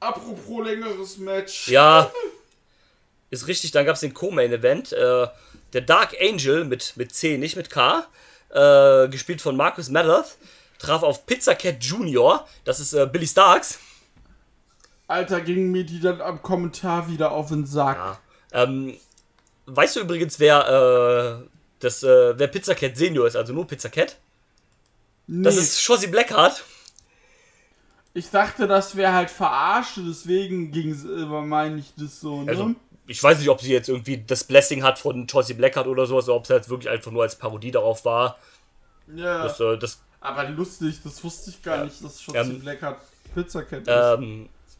Speaker 3: apropos längeres Match.
Speaker 2: Ja, ist richtig, dann gab es den Co-Main-Event. Äh, der Dark Angel mit, mit C, nicht mit K, äh, gespielt von Marcus Mathers, traf auf Pizza Cat Junior, das ist äh, Billy Starks.
Speaker 3: Alter, ging mir die dann am Kommentar wieder auf den Sack.
Speaker 2: Ja. Ähm, weißt du übrigens, wer, äh, das, äh, wer Pizza Cat Senior ist, also nur Pizza Cat?
Speaker 3: nee,
Speaker 2: Das ist Shossi Blackheart.
Speaker 3: ich dachte, das wäre halt verarscht, deswegen ging es, äh, meine ich das so, ne?
Speaker 2: Also, ich weiß nicht, ob sie jetzt irgendwie das Blessing hat von Shossi Blackheart oder sowas, oder ob es jetzt wirklich einfach nur als Parodie darauf war.
Speaker 3: ja.
Speaker 2: Das, äh, das
Speaker 3: aber lustig, das wusste ich gar nicht, dass Schotzi
Speaker 2: Ähm,
Speaker 3: Black hat Pizza Cat ist.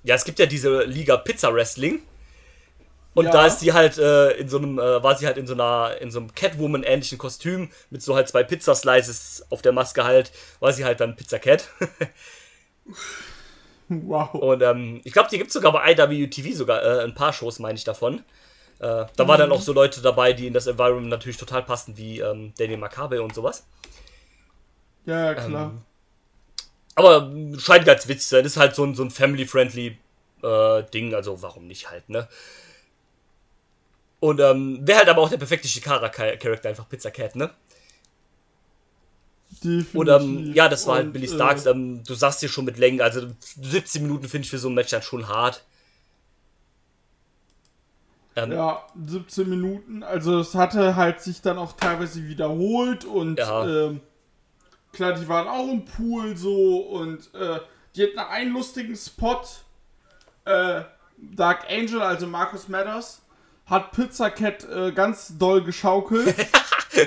Speaker 2: Ähm, ja, es gibt ja diese Liga Pizza Wrestling. Und
Speaker 3: Ja.
Speaker 2: da ist sie halt äh, in so einem, äh, war sie halt in so einer, in so einem Catwoman-ähnlichen Kostüm mit so halt zwei Pizza-Slices auf der Maske halt, war sie halt dann Pizza Cat.
Speaker 3: wow.
Speaker 2: Und ähm, ich glaube, die gibt es sogar bei IWTV sogar, äh, ein paar Shows, meine ich davon. Äh, da waren dann auch so Leute dabei, die in das Environment natürlich total passen, wie ähm, Daniel Makabe und sowas.
Speaker 3: Ja, ja, klar.
Speaker 2: ähm, Aber scheint ganz witzig zu sein. Ist halt so ein, so ein family-friendly äh, Ding, also warum nicht halt, ne? Und ähm, wäre halt aber auch der perfekte Shikara-Charakter, einfach Pizza Cat, ne?
Speaker 3: Definitiv.
Speaker 2: Und ähm, ja, das war halt Billy
Speaker 3: äh,
Speaker 2: Starks. Ähm, du sagst dir schon mit Längen, also 17 Minuten finde ich für so ein Match dann schon hart. Ähm,
Speaker 3: Ja, 17 Minuten. Also es hatte halt sich dann auch teilweise wiederholt und
Speaker 2: Ja.
Speaker 3: ähm, klar, die waren auch im Pool so und äh, die hatten einen lustigen Spot. Äh, Dark Angel, also Marcus Matters, hat Pizza Cat äh, ganz doll geschaukelt.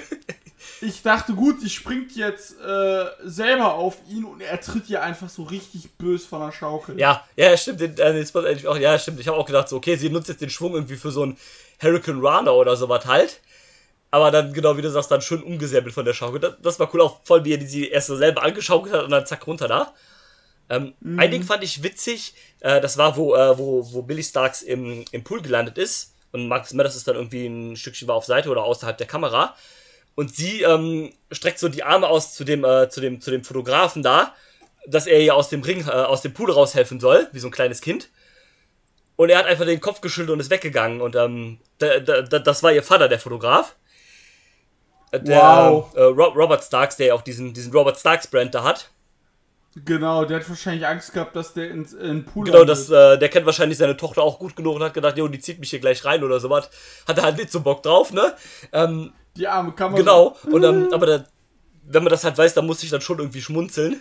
Speaker 3: ich dachte, gut, sie springt jetzt äh, selber auf ihn und er tritt ihr einfach so richtig bös von der Schaukel.
Speaker 2: Ja, ja, stimmt. Den, äh, den Spot ja, stimmt. Ich habe auch gedacht, so, okay, sie nutzt jetzt den Schwung irgendwie für so einen Hurricane Runner oder sowas halt. Aber dann, genau wie du sagst, dann schön umgesäbelt von der Schaukel. Das, das war cool, auch voll, wie er die sie erst so selber angeschaukelt hat und dann zack runter da. Ähm, Ein Ding fand ich witzig, äh, das war, wo, äh, wo, wo Billy Starks im, im Pool gelandet ist. Und Marcus Mathers ist dann irgendwie ein Stückchen war auf Seite oder außerhalb der Kamera. Und sie ähm, streckt so die Arme aus zu dem, äh, zu dem, zu dem Fotografen da, dass er ihr aus dem Ring, äh, aus dem Pool raushelfen soll, wie so ein kleines Kind. Und er hat einfach den Kopf geschüttelt und ist weggegangen. Und ähm, da, da, das war ihr Vater, der Fotograf. Der,
Speaker 3: Wow.
Speaker 2: Äh, Ro- Robert Starks, der ja auch diesen, diesen Robert Starks Brand da hat.
Speaker 3: Genau, der hat wahrscheinlich Angst gehabt, dass der ins in den Pool
Speaker 2: Genau, das, äh, der kennt wahrscheinlich seine Tochter auch gut genug und hat gedacht, jo, die zieht mich hier gleich rein oder sowas. Hat er halt nicht so Bock drauf, ne? Ähm,
Speaker 3: Die arme Kamera.
Speaker 2: genau. Und, ähm, aber da, wenn man das halt weiß, dann muss ich dann schon irgendwie schmunzeln.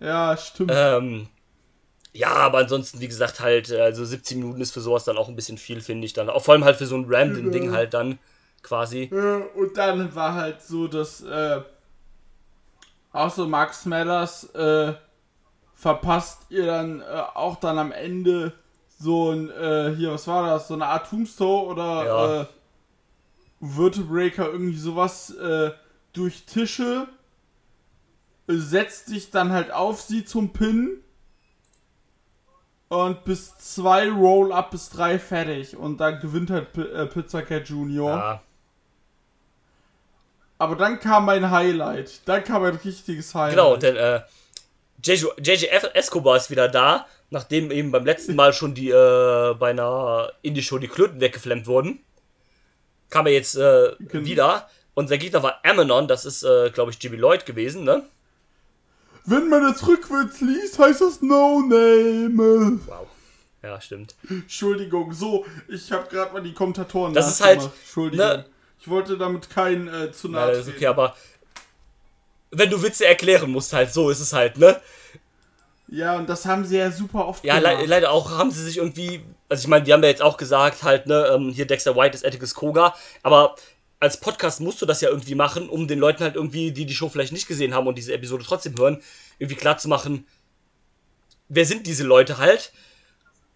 Speaker 3: Ja, stimmt.
Speaker 2: Ähm, ja, aber ansonsten, wie gesagt, halt, äh, also 17 Minuten ist für sowas dann auch ein bisschen viel, finde ich dann. Auch vor allem halt für so ein random Ding halt dann quasi.
Speaker 3: Und dann war halt so, dass äh, auch so Max Mellers äh, verpasst ihr dann äh, auch dann am Ende so ein, äh, hier, was war das, so eine Art Tombstone oder
Speaker 2: Ja.
Speaker 3: äh, Vertebreaker, irgendwie sowas äh, durch Tische, äh, setzt dich dann halt auf sie zum Pin und bis zwei Roll-Up bis drei fertig und dann gewinnt halt P äh, Pizza Cat Junior.
Speaker 2: Ja,
Speaker 3: Aber dann kam mein Highlight. Dann kam ein richtiges Highlight.
Speaker 2: genau, denn äh, JJ Escobar ist wieder da, nachdem eben beim letzten Mal schon die äh, bei einer Indie-Show die Klöten weggeflammt wurden. Kam er jetzt äh,
Speaker 3: Genau.
Speaker 2: wieder. Und sein Gegner war Ammonon, das ist, äh, glaube ich, Jimmy Lloyd gewesen, ne?
Speaker 3: Wenn man das rückwärts liest, heißt das No Name.
Speaker 2: Wow. Ja, stimmt.
Speaker 3: Entschuldigung, so, ich habe gerade mal die Kommentatoren
Speaker 2: Das ist halt.
Speaker 3: Entschuldigung.
Speaker 2: ne-
Speaker 3: Ich wollte damit keinen äh, zu
Speaker 2: Ja,
Speaker 3: nahe
Speaker 2: das ist okay, aber wenn du Witze erklären musst, halt, so ist es halt, ne?
Speaker 3: Ja, und das haben sie ja super oft
Speaker 2: Ja, le leider auch haben sie sich irgendwie, also ich meine, die haben ja jetzt auch gesagt, halt, ne, ähm, hier Dexter White ist Atticus Koga, aber als Podcast musst du das ja irgendwie machen, um den Leuten halt irgendwie, die die Show vielleicht nicht gesehen haben und diese Episode trotzdem hören, irgendwie klar zu machen, wer sind diese Leute halt?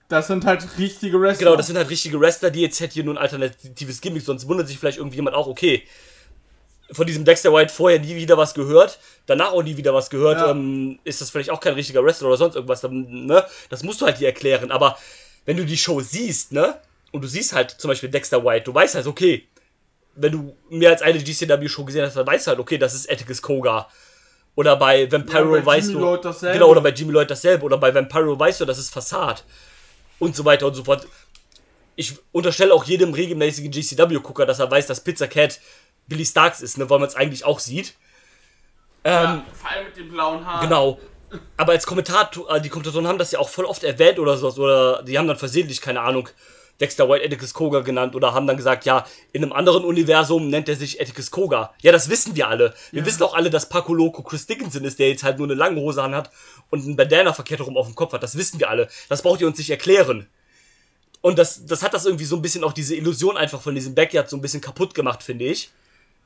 Speaker 3: Das sind halt richtige Wrestler.
Speaker 2: Genau, das sind halt richtige Wrestler, die jetzt hätte hier nur ein alternatives Gimmick, sonst wundert sich vielleicht irgendjemand auch, okay, von diesem Dexter White vorher nie wieder was gehört, danach auch nie wieder was gehört,
Speaker 3: Ja.
Speaker 2: ähm, ist das vielleicht auch kein richtiger Wrestler oder sonst irgendwas, dann, ne? Das musst du halt hier erklären, aber wenn du die Show siehst, ne? Und du siehst halt zum Beispiel Dexter White, du weißt halt, okay, wenn du mehr als eine GCW-Show gesehen hast, dann weißt du halt, okay, das ist Atticus Koga. Oder bei Vampiro
Speaker 3: Ja, bei
Speaker 2: weißt
Speaker 3: Jimmy
Speaker 2: du. Genau, oder bei Jimmy Lloyd dasselbe. Oder bei Vampiro weißt du, das ist Fassad. Und so weiter und so fort. Ich unterstelle auch jedem regelmäßigen GCW-Gucker, dass er weiß, dass Pizza Cat Billy Starks ist, ne, weil man es eigentlich auch sieht. Ähm,
Speaker 3: ja, vor allem mit den blauen Haaren.
Speaker 2: Genau. Aber als Kommentator, äh, die Kommentatoren haben das ja auch voll oft erwähnt oder so, oder die haben dann versehentlich, keine Ahnung, Dexter White Atticus Koga genannt oder haben dann gesagt, ja, in einem anderen Universum nennt er sich Atticus Koga. Ja, das wissen wir alle. Wir
Speaker 3: Ja.
Speaker 2: wissen auch alle, dass Paco Loco Chris Dickinson ist, der jetzt halt nur eine lange Hose an hat und ein Bandana verkehrt rum auf dem Kopf hat. Das wissen wir alle. Das braucht ihr uns nicht erklären. Und das, das hat das irgendwie so ein bisschen auch diese Illusion einfach von diesem Backyard so ein bisschen kaputt gemacht, finde ich.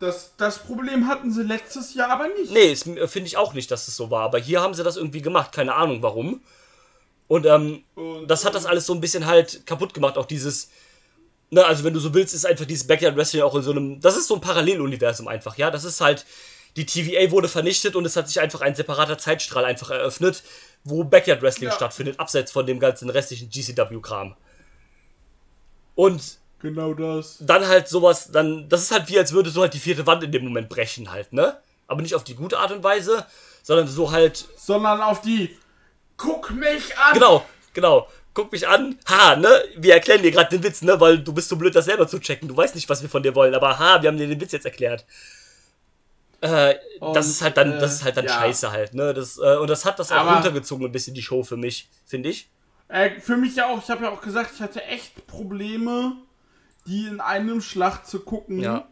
Speaker 3: Das, das Problem hatten sie letztes Jahr aber nicht.
Speaker 2: Nee, es- finde ich auch nicht, dass es so war. Aber hier haben sie das irgendwie gemacht. Keine Ahnung warum. Und ähm, das hat das alles so ein bisschen halt kaputt gemacht. Auch dieses, ne, also wenn du so willst, ist einfach dieses Backyard Wrestling auch in so einem, das ist so ein Paralleluniversum einfach, ja. Das ist halt, die TVA wurde vernichtet und es hat sich einfach ein separater Zeitstrahl einfach eröffnet, wo Backyard Wrestling
Speaker 3: Ja.
Speaker 2: stattfindet, abseits von dem ganzen restlichen GCW-Kram. Und
Speaker 3: Genau das.
Speaker 2: dann halt sowas, dann, das ist halt wie, als würde so halt die vierte Wand in dem Moment brechen halt, ne? Aber nicht auf die gute Art und Weise, sondern so halt,
Speaker 3: Sondern auf die Guck mich an!
Speaker 2: genau, genau, guck mich an, ha, ne? Wir erklären dir gerade den Witz, ne? Weil du bist so blöd, das selber zu checken. Du weißt nicht, was wir von dir wollen, aber ha, wir haben dir den Witz jetzt erklärt. Äh, das
Speaker 3: Und,
Speaker 2: ist halt dann,
Speaker 3: äh,
Speaker 2: das ist halt dann
Speaker 3: ja.
Speaker 2: scheiße halt, ne? Das, äh, und das hat das auch
Speaker 3: Aber-
Speaker 2: runtergezogen ein bisschen, die Show für mich, finde ich.
Speaker 3: Äh, für mich ja auch, ich habe ja auch gesagt, ich hatte echt Probleme, die in einem Schlag zu gucken.
Speaker 2: Ja.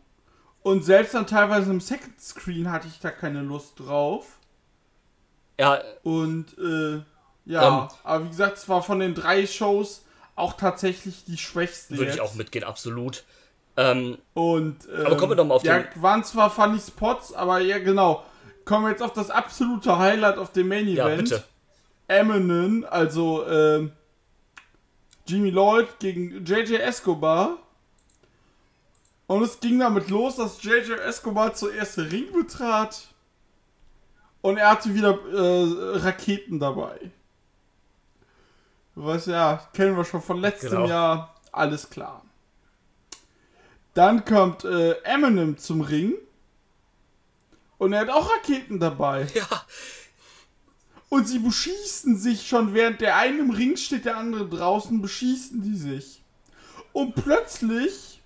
Speaker 3: Und selbst dann teilweise im Second Screen hatte ich da keine Lust drauf.
Speaker 2: Ja,
Speaker 3: Und äh, ja,
Speaker 2: Ähm.
Speaker 3: aber wie gesagt, es war von den drei Shows auch tatsächlich die schwächste.
Speaker 2: würde ich auch mitgehen, absolut. Ähm,
Speaker 3: Und, ähm,
Speaker 2: Aber kommen wir doch mal auf
Speaker 3: ja,
Speaker 2: den-
Speaker 3: waren zwar funny Spots, aber ja, genau. Kommen wir jetzt auf das absolute Highlight auf dem Main
Speaker 2: ja,
Speaker 3: Event.
Speaker 2: bitte.
Speaker 3: Eminem, also ähm, Jimmy Lloyd gegen JJ Escobar. Und es ging damit los, dass JJ Escobar zuerst den Ring betrat. Und er hatte wieder äh, Raketen dabei. Was ja, kennen wir schon von letztem
Speaker 2: Genau.
Speaker 3: Jahr. Alles klar. Dann kommt äh, Eminem zum Ring. Und er hat auch Raketen dabei.
Speaker 2: Ja,
Speaker 3: Und sie beschießen sich schon, während der eine im Ring steht, der andere draußen, beschießen die sich. Und plötzlich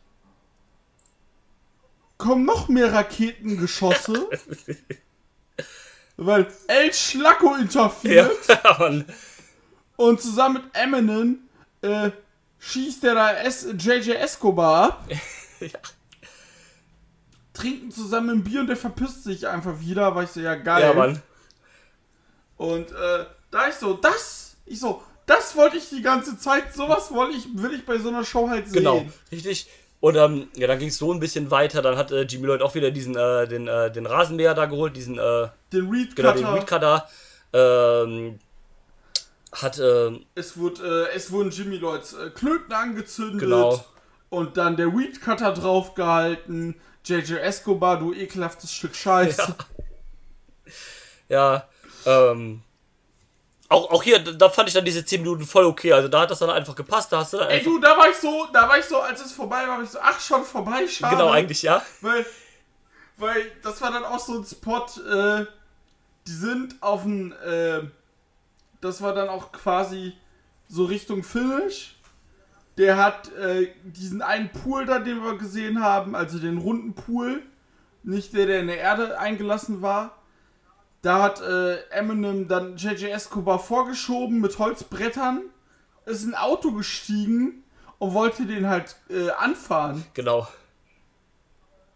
Speaker 3: kommen noch mehr Raketengeschosse. weil El Schlacko
Speaker 2: ja,
Speaker 3: interferiert
Speaker 2: Mann.
Speaker 3: Und zusammen mit Eminem äh, schießt er da es JJ Escobar ab.
Speaker 2: Ja.
Speaker 3: Trinken zusammen ein Bier und der verpisst sich einfach wieder, weil ich so, ja geil.
Speaker 2: Ja, Mann.
Speaker 3: Und äh, da ich so, das, ich so, das wollte ich die ganze Zeit, sowas wollte ich, will ich bei so einer Show halt sehen.
Speaker 2: Genau, richtig. Und ähm, ja, dann ging es so ein bisschen weiter. Dann hat äh, Jimmy Lloyd auch wieder diesen, äh, den, äh, den Rasenmäher da geholt, diesen, äh,
Speaker 3: Den Reed
Speaker 2: genau,
Speaker 3: Cutter,
Speaker 2: den Weedcutter. Ähm, hat, ähm,
Speaker 3: es, wurde, äh, es wurden Jimmy Lloyds äh, Klöten angezündet.
Speaker 2: Genau.
Speaker 3: Und dann der Weed Cutter draufgehalten. JJ Escobar, du ekelhaftes Stück Scheiße.
Speaker 2: ja, ähm, auch, auch hier, da fand ich dann diese 10 Minuten voll okay. Also da hat das dann einfach gepasst. Da hast du dann
Speaker 3: Ey du, da war ich so, da war ich so, als es vorbei war, war ich so, ach schon vorbei, schade.
Speaker 2: genau, eigentlich, ja.
Speaker 3: Weil, weil das war dann auch so ein Spot, äh, die sind auf dem, äh, das war dann auch quasi so Richtung Finish. Der hat äh, diesen einen Pool da, den wir gesehen haben, also den runden Pool, nicht der, der in der Erde eingelassen war. Da hat äh, Eminem dann JJ Escobar vorgeschoben mit Holzbrettern, ist in ein Auto gestiegen und wollte den halt äh, anfahren.
Speaker 2: Genau.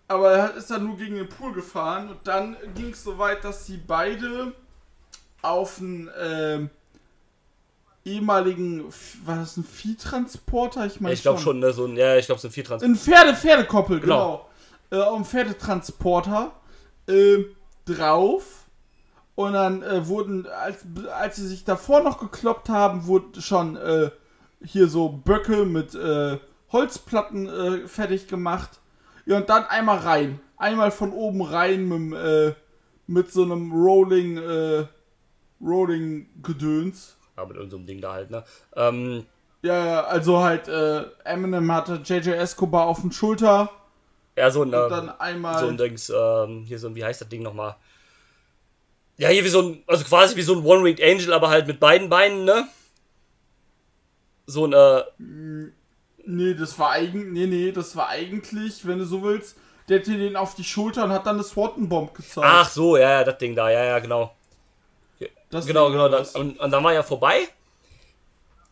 Speaker 3: Aber er ist dann nur gegen den Pool gefahren und dann ging es so weit, dass sie beide auf einen ähm, ehemaligen, war das ein Viehtransporter? Ich meine
Speaker 2: ich glaube schon, ne, so ein, ja, ich glaube, so ein Viertransport.
Speaker 3: Ein Pferde, Pferdekoppel,
Speaker 2: Genau.
Speaker 3: genau. Äh, auf einen Pferdetransporter äh, drauf. Und dann äh, wurden, als, als sie sich davor noch gekloppt haben, wurden schon äh, hier so Böcke mit äh, Holzplatten äh, fertig gemacht. Ja, und dann einmal rein. Einmal von oben rein mit, äh, mit so einem Rolling, äh, Rolling-Gedöns.
Speaker 2: Ja, mit irgendeinem Ding da halt, ne? Ähm,
Speaker 3: Ja, ja, also halt, äh, Eminem hatte JJ Escobar auf den Schulter
Speaker 2: ja, so ein,
Speaker 3: und dann
Speaker 2: ähm,
Speaker 3: einmal.
Speaker 2: so ein Dings, ähm, hier so ein, wie heißt das Ding nochmal? Ja, hier wie so ein, also quasi wie so ein One-Winged Angel, aber halt mit beiden Beinen, ne? So ein, äh,
Speaker 3: Nee, das war eigen, nee, nee, das war eigentlich, wenn du so willst, der hätte den auf die Schulter und hat dann eine Swanton Bomb gezeigt.
Speaker 2: ach so, ja, ja, das Ding da, ja, ja, genau.
Speaker 3: Das
Speaker 2: Genau, genau. Das, und, und dann war ja vorbei.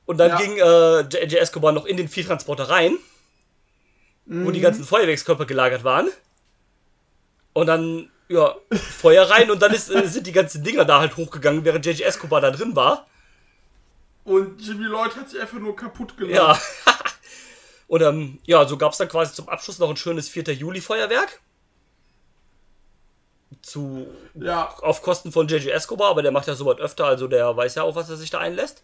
Speaker 2: Und dann
Speaker 3: Ja.
Speaker 2: ging äh, J.J. Escobar noch in den Viehtransporter rein, wo die ganzen Feuerwerkskörper gelagert waren. Und dann, ja, Feuer rein und dann ist, äh, sind die ganzen Dinger da halt hochgegangen, während J.J. Escobar da drin war.
Speaker 3: Und Jimmy Lloyd hat sich einfach nur kaputt gelacht.
Speaker 2: Ja. und ähm, ja, so gab es dann quasi zum Abschluss noch ein schönes 4. Juli-Feuerwerk. Zu,
Speaker 3: Ja,
Speaker 2: auf Kosten von J.J. Escobar, aber der macht ja sowas öfter, also der weiß ja auch, was er sich da einlässt.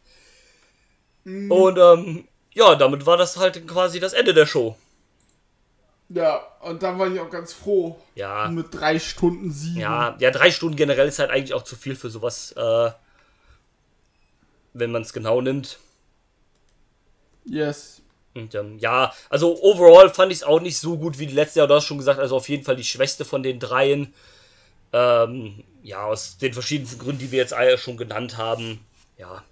Speaker 2: Und ähm, ja, damit war das halt quasi das Ende der Show.
Speaker 3: ja, und dann war ich auch ganz froh.
Speaker 2: Ja,
Speaker 3: Mit drei Stunden sieben.
Speaker 2: ja, ja, drei Stunden generell ist halt eigentlich auch zu viel für sowas, äh, wenn man es genau nimmt.
Speaker 3: Yes.
Speaker 2: Und ähm, ja, also overall fand ich es auch nicht so gut wie die letzte Jahr. Du hast schon gesagt, also auf jeden Fall die schwächste von den dreien. Ähm, ja, aus den verschiedensten Gründen, die wir jetzt alle schon genannt haben. Ja,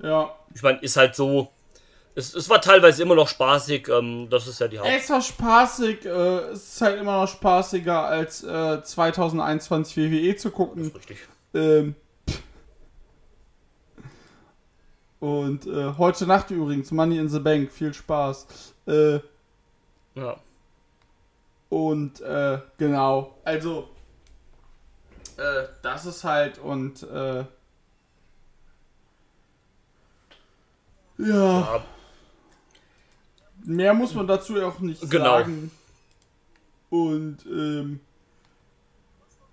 Speaker 3: Ja.
Speaker 2: ich meine, ist halt so. Es, es war teilweise immer noch spaßig. Ähm, das ist ja die Haupt.
Speaker 3: Extra spaßig, äh, es ist halt immer noch spaßiger als äh, 2021 WWE zu gucken.
Speaker 2: Richtig.
Speaker 3: Ähm, und äh, heute Nacht übrigens, Money in the Bank, viel Spaß. Äh,
Speaker 2: Ja.
Speaker 3: Und äh, genau, also äh, das ist halt und äh, ja, mehr muss man dazu ja auch nicht
Speaker 2: Genau.
Speaker 3: sagen. Und ähm,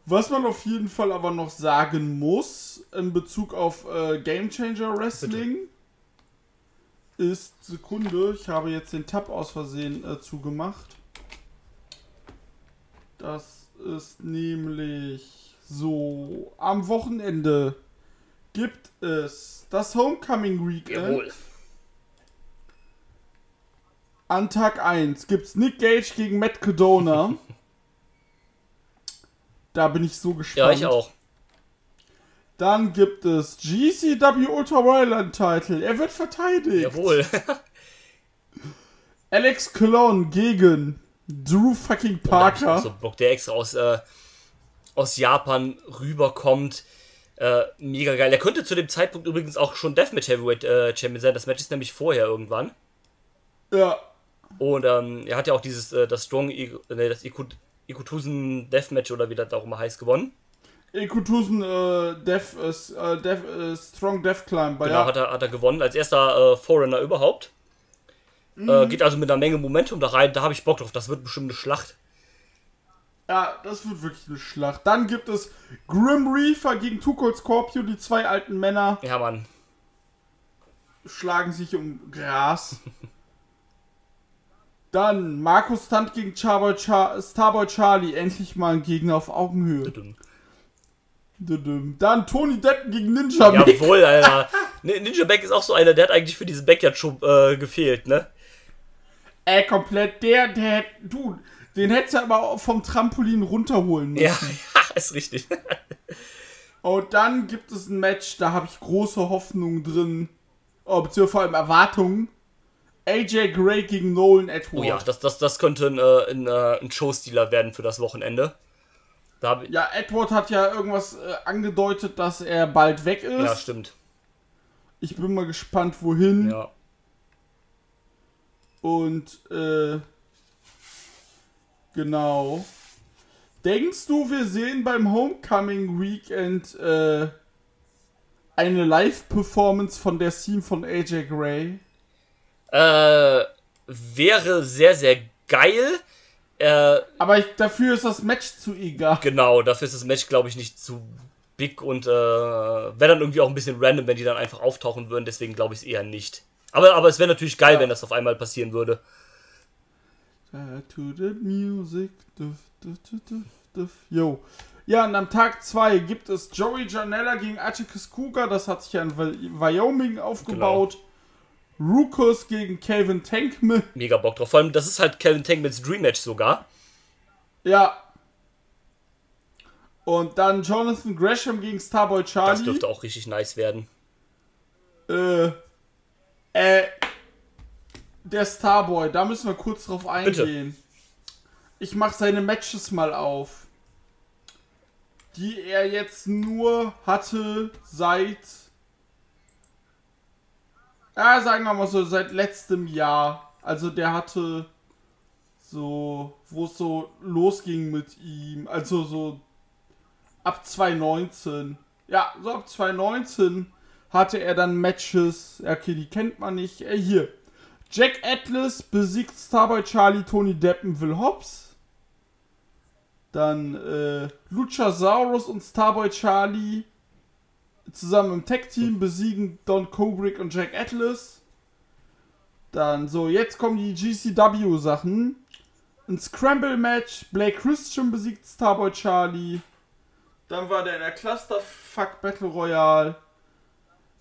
Speaker 3: was man auf jeden Fall aber noch sagen muss in Bezug auf äh, Game Changer Wrestling ist Sekunde, ich habe jetzt den Tab aus Versehen äh, zugemacht. Das ist nämlich so am Wochenende gibt es das Homecoming Weekend.
Speaker 2: Jawohl.
Speaker 3: An Tag 1 gibt's Nick Gage gegen Matt Cadona. da bin ich so gespannt.
Speaker 2: Ja, ich auch.
Speaker 3: Dann gibt es GCW Ultra Royal Title. Er wird verteidigt.
Speaker 2: Jawohl.
Speaker 3: Alex Cologne gegen Drew fucking Parker.
Speaker 2: so Bock, der extra aus, äh, aus Japan rüberkommt. Äh, mega geil. Er könnte zu dem Zeitpunkt übrigens auch schon Deathmatch Heavyweight äh, Champion sein. Das Match ist nämlich vorher irgendwann.
Speaker 3: Ja,
Speaker 2: Und ähm, er hat ja auch dieses, äh, das Strong, Ego- nee, das Ikut- Ikutusen Deathmatch oder wie das auch immer heißt, gewonnen.
Speaker 3: Ekutusen äh, Death, äh, äh, Death, äh, Strong Death Climber.
Speaker 2: Genau,
Speaker 3: ja.
Speaker 2: hat, er, hat er gewonnen. Als erster äh, Forerunner überhaupt. Äh, geht also mit einer Menge Momentum da rein. Da habe ich Bock drauf. Das wird bestimmt eine Schlacht.
Speaker 3: ja, das wird wirklich eine Schlacht. Dann gibt es Grim Reaper gegen Cold Scorpio. Die zwei alten Männer
Speaker 2: Ja, Mann.
Speaker 3: schlagen sich um Gras. Dann Markus Stunt gegen Starboy, Char Starboy Charlie. Endlich mal ein Gegner auf Augenhöhe. Dann Tony Deppen gegen Ninja Mick.
Speaker 2: Jawohl, Alter. Nin- Ninja Back ist auch so einer, der hat eigentlich für diesen Backyard schon äh, gefehlt, ne?
Speaker 3: Ey, komplett. Der, der, du, den hättest du aber auch vom Trampolin runterholen müssen.
Speaker 2: Ja, ist richtig.
Speaker 3: Und dann gibt es ein Match, da habe ich große Hoffnung drin. Oh, beziehungsweise vor allem Erwartungen. AJ Gray gegen Nolan Edwards.
Speaker 2: Oh ja, das, das, das könnte ein, äh, ein, äh, ein Showstealer werden für das Wochenende. Da ich,
Speaker 3: Ja, Edward hat ja irgendwas äh, angedeutet, dass er bald weg ist.
Speaker 2: ja, stimmt.
Speaker 3: Ich bin mal gespannt, wohin.
Speaker 2: Ja.
Speaker 3: Und äh, Genau. Denkst du, wir sehen beim Homecoming Weekend äh, eine Live-Performance von der Theme von AJ Gray?
Speaker 2: Äh, wäre sehr, sehr geil. Äh,
Speaker 3: Aber ich, dafür ist das Match zu egal.
Speaker 2: genau, dafür ist das Match, glaube ich, nicht zu big und äh, wäre dann irgendwie auch ein bisschen random, wenn die dann einfach auftauchen würden. Deswegen glaube ich es eher nicht. Aber, aber es wäre natürlich geil,
Speaker 3: Ja.
Speaker 2: wenn das auf einmal passieren würde.
Speaker 3: To the music. Duff, duff, duff, duff. Yo. Ja, und am Tag 2 gibt es Joey Janella gegen Atticus Cougar. Das hat sich ja in Wy- Wyoming aufgebaut. Rukus gegen Calvin Tankman.
Speaker 2: Mega Bock drauf. Vor allem, das ist halt Kevin Tankmans Dream Match sogar.
Speaker 3: Ja. Und dann Jonathan Gresham gegen Starboy
Speaker 2: Das
Speaker 3: Charlie.
Speaker 2: dürfte auch richtig nice werden.
Speaker 3: Äh, äh, der Starboy, da müssen wir kurz drauf
Speaker 2: Bitte.
Speaker 3: eingehen. Ich mach seine Matches mal auf. Die er jetzt nur hatte seit. Ja, sagen wir mal so, seit letztem Jahr. Also der hatte so, wo es so losging mit ihm. Also so ab 2019. Ja, so ab 2019 hatte er dann Matches. Okay, die kennt man nicht. Äh, hier. Jack Atlas besiegt Starboy Charlie, Tony Deppen, Will Hobbs. Dann äh, Luchasaurus und Starboy Charlie zusammen im Tag-Team besiegen Don Kubrick und Jack Atlas. Dann so, jetzt kommen die GCW-Sachen. Ein Scramble-Match. Blake Christian besiegt Starboy Charlie. Dann war der in der Clusterfuck Battle Royale.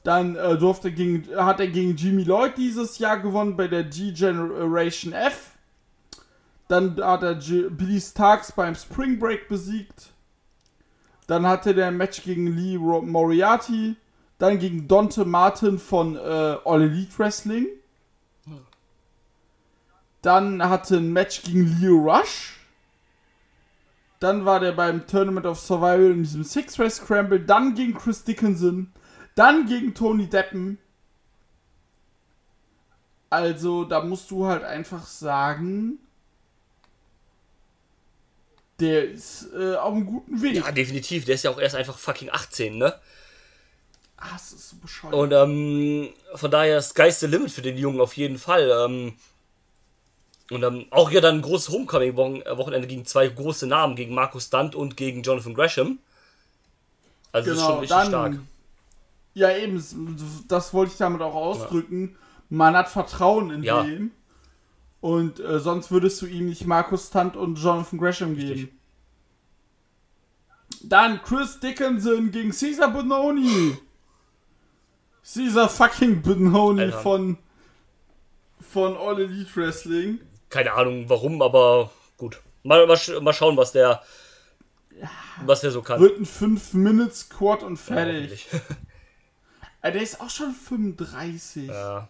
Speaker 3: Dann äh, durfte gegen, hat er gegen Jimmy Lloyd dieses Jahr gewonnen bei der G-Generation F. Dann hat er G Billy Starks beim Spring Break besiegt. Dann hatte der Match gegen Lee Moriarty. Dann gegen Dante Martin von äh, All Elite Wrestling. Dann hatte ein Match gegen Leo Rush. Dann war der beim Tournament of Survival in diesem Six-Way Scramble. Dann gegen Chris Dickinson. Dann gegen Tony Deppen. Also, da musst du halt einfach sagen, der ist äh, auf einem guten Weg.
Speaker 2: Ja, definitiv. Der ist ja auch erst einfach fucking 18, ne?
Speaker 3: Ah, es ist so bescheuert.
Speaker 2: Und ähm, von daher ist Sky's the Limit für den Jungen auf jeden Fall. Ähm, und ähm, auch ja dann ein großes Homecoming-Wochenende gegen zwei große Namen, gegen Markus Dunt und gegen Jonathan Gresham. Also das ist schon
Speaker 3: genau,
Speaker 2: richtig
Speaker 3: dann.
Speaker 2: stark.
Speaker 3: Ja, eben, das wollte ich damit auch ausdrücken. Man hat Vertrauen in
Speaker 2: Ja.
Speaker 3: den. Und äh, sonst würdest du ihm nicht Markus Tant und Jonathan Gresham geben.
Speaker 2: Richtig.
Speaker 3: Dann Chris Dickinson gegen Caesar Bononi. Caesar fucking Bononi
Speaker 2: Alter.
Speaker 3: von von All Elite Wrestling.
Speaker 2: Keine Ahnung warum, aber gut. Mal, mal, mal schauen, was der was der so kann.
Speaker 3: Wird ein 5 Minutes Quad und
Speaker 2: Ja,
Speaker 3: fertig.
Speaker 2: hoffentlich.
Speaker 3: Äh, der ist auch schon 35.
Speaker 2: ja.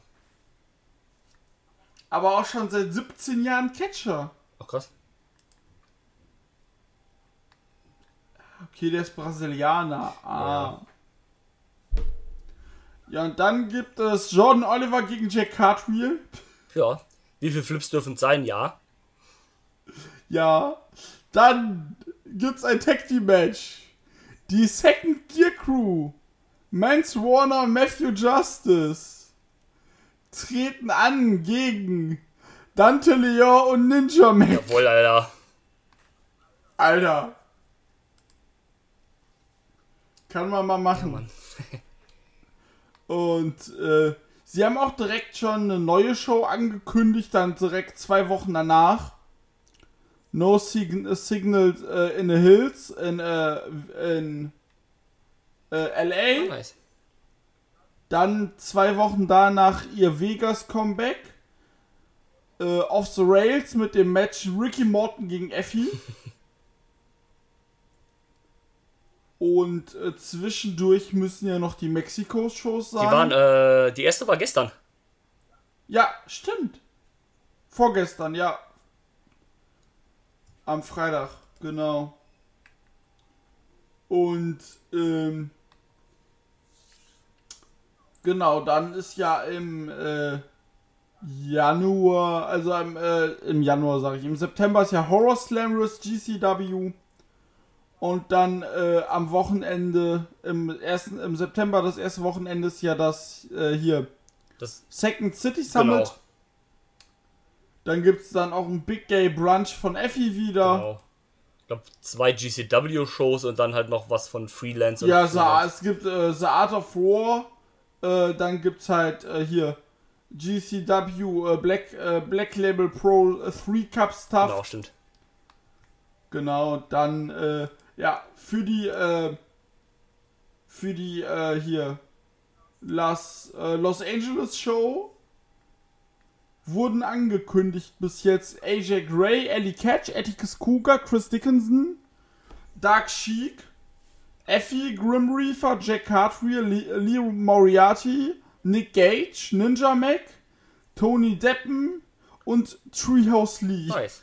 Speaker 3: Aber auch schon seit 17 Jahren Catcher.
Speaker 2: Ach krass.
Speaker 3: Okay, der ist Brasilianer. Ah. Ja. und dann gibt es Jordan Oliver gegen Jack Cartwheel.
Speaker 2: Ja. Wie viele Flips dürfen es sein? Ja.
Speaker 3: Ja. Dann gibt's ein Tag Team Match. Die Second Gear Crew. Mance Warner und Matthew Justice treten an gegen Dante Leon und Ninja Mac.
Speaker 2: Jawohl, Alter.
Speaker 3: Alter. Kann man mal machen.
Speaker 2: Mann.
Speaker 3: Und äh, sie haben auch direkt schon eine neue Show angekündigt, dann direkt zwei Wochen danach. No Sign Signal äh, in the Hills in, äh, in äh, LA.
Speaker 2: Nice.
Speaker 3: Dann zwei Wochen danach ihr Vegas Comeback. Äh, off the Rails mit dem Match Ricky Morton gegen Effie. Und äh, zwischendurch müssen ja noch die Mexiko-Shows sein.
Speaker 2: Die waren, äh, die erste war gestern.
Speaker 3: Ja, stimmt. Vorgestern, ja. Am Freitag, genau. Und, ähm, genau, dann ist ja im, äh, Januar, also im, äh, im Januar sage ich, im September ist ja Horror Slam vs. GCW. Und dann äh, am Wochenende, im, ersten, im September, das erste Wochenende ist ja das äh, hier,
Speaker 2: Das,
Speaker 3: Second City Summit.
Speaker 2: genau,
Speaker 3: Dann gibt es dann auch ein Big Gay Brunch von Effi wieder.
Speaker 2: genau. Ich glaube, zwei GCW-Shows und dann halt noch was von Freelance.
Speaker 3: Ja,
Speaker 2: Freelance.
Speaker 3: es gibt äh, The Art of War. Äh, dann gibt es halt äh, hier GCW äh, Black, äh, Black Label Pro äh, 3 Cup Stuff.
Speaker 2: Genau, stimmt.
Speaker 3: Genau, dann, äh, ja, für die, äh, für die, äh, hier, Las, äh, Los Angeles Show wurden angekündigt bis jetzt AJ Gray, Ellie Catch, Atticus Cougar, Chris Dickinson, Dark Sheik, Effie, Grim Reaper, Jack Cartwheel, Lee, Lee Moriarty, Nick Gage, Ninja Mac, Tony Deppen und Treehouse Lee.
Speaker 2: Nice.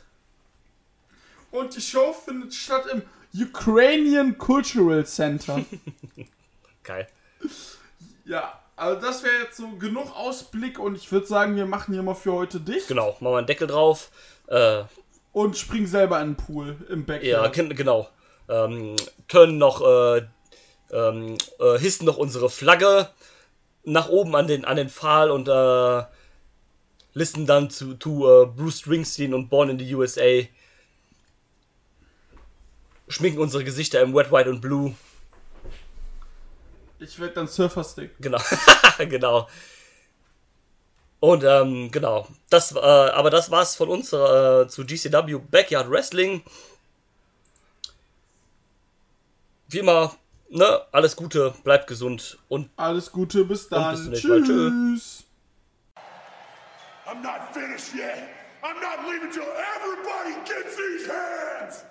Speaker 3: Und die Show findet statt im Ukrainian Cultural Center.
Speaker 2: Geil.
Speaker 3: ja, also das wäre jetzt so genug Ausblick und ich würde sagen, wir machen hier mal für heute dicht
Speaker 2: Genau, machen wir einen Deckel drauf. Äh,
Speaker 3: und springen selber in den Pool im
Speaker 2: ja,
Speaker 3: Backyard.
Speaker 2: gen- genau. Ähm, können noch, äh, ähm, äh, hissen noch unsere Flagge nach oben an den, an den Pfahl und äh, listen dann zu, zu äh, Bruce Springsteen und Born in the USA. Schminken unsere Gesichter im Wet, White und Blue.
Speaker 3: Ich werde dann Surferstick.
Speaker 2: Genau, genau. Und ähm, genau, das, äh, aber das war's von uns äh, zu GCW Backyard Wrestling. Wie immer, ne, alles Gute, bleibt gesund und
Speaker 3: Alles Gute, bis dann.
Speaker 2: bis zum nächsten Mal.
Speaker 3: Tschüss.
Speaker 4: I'm not finished yet. I'm not leaving till everybody gets these hands.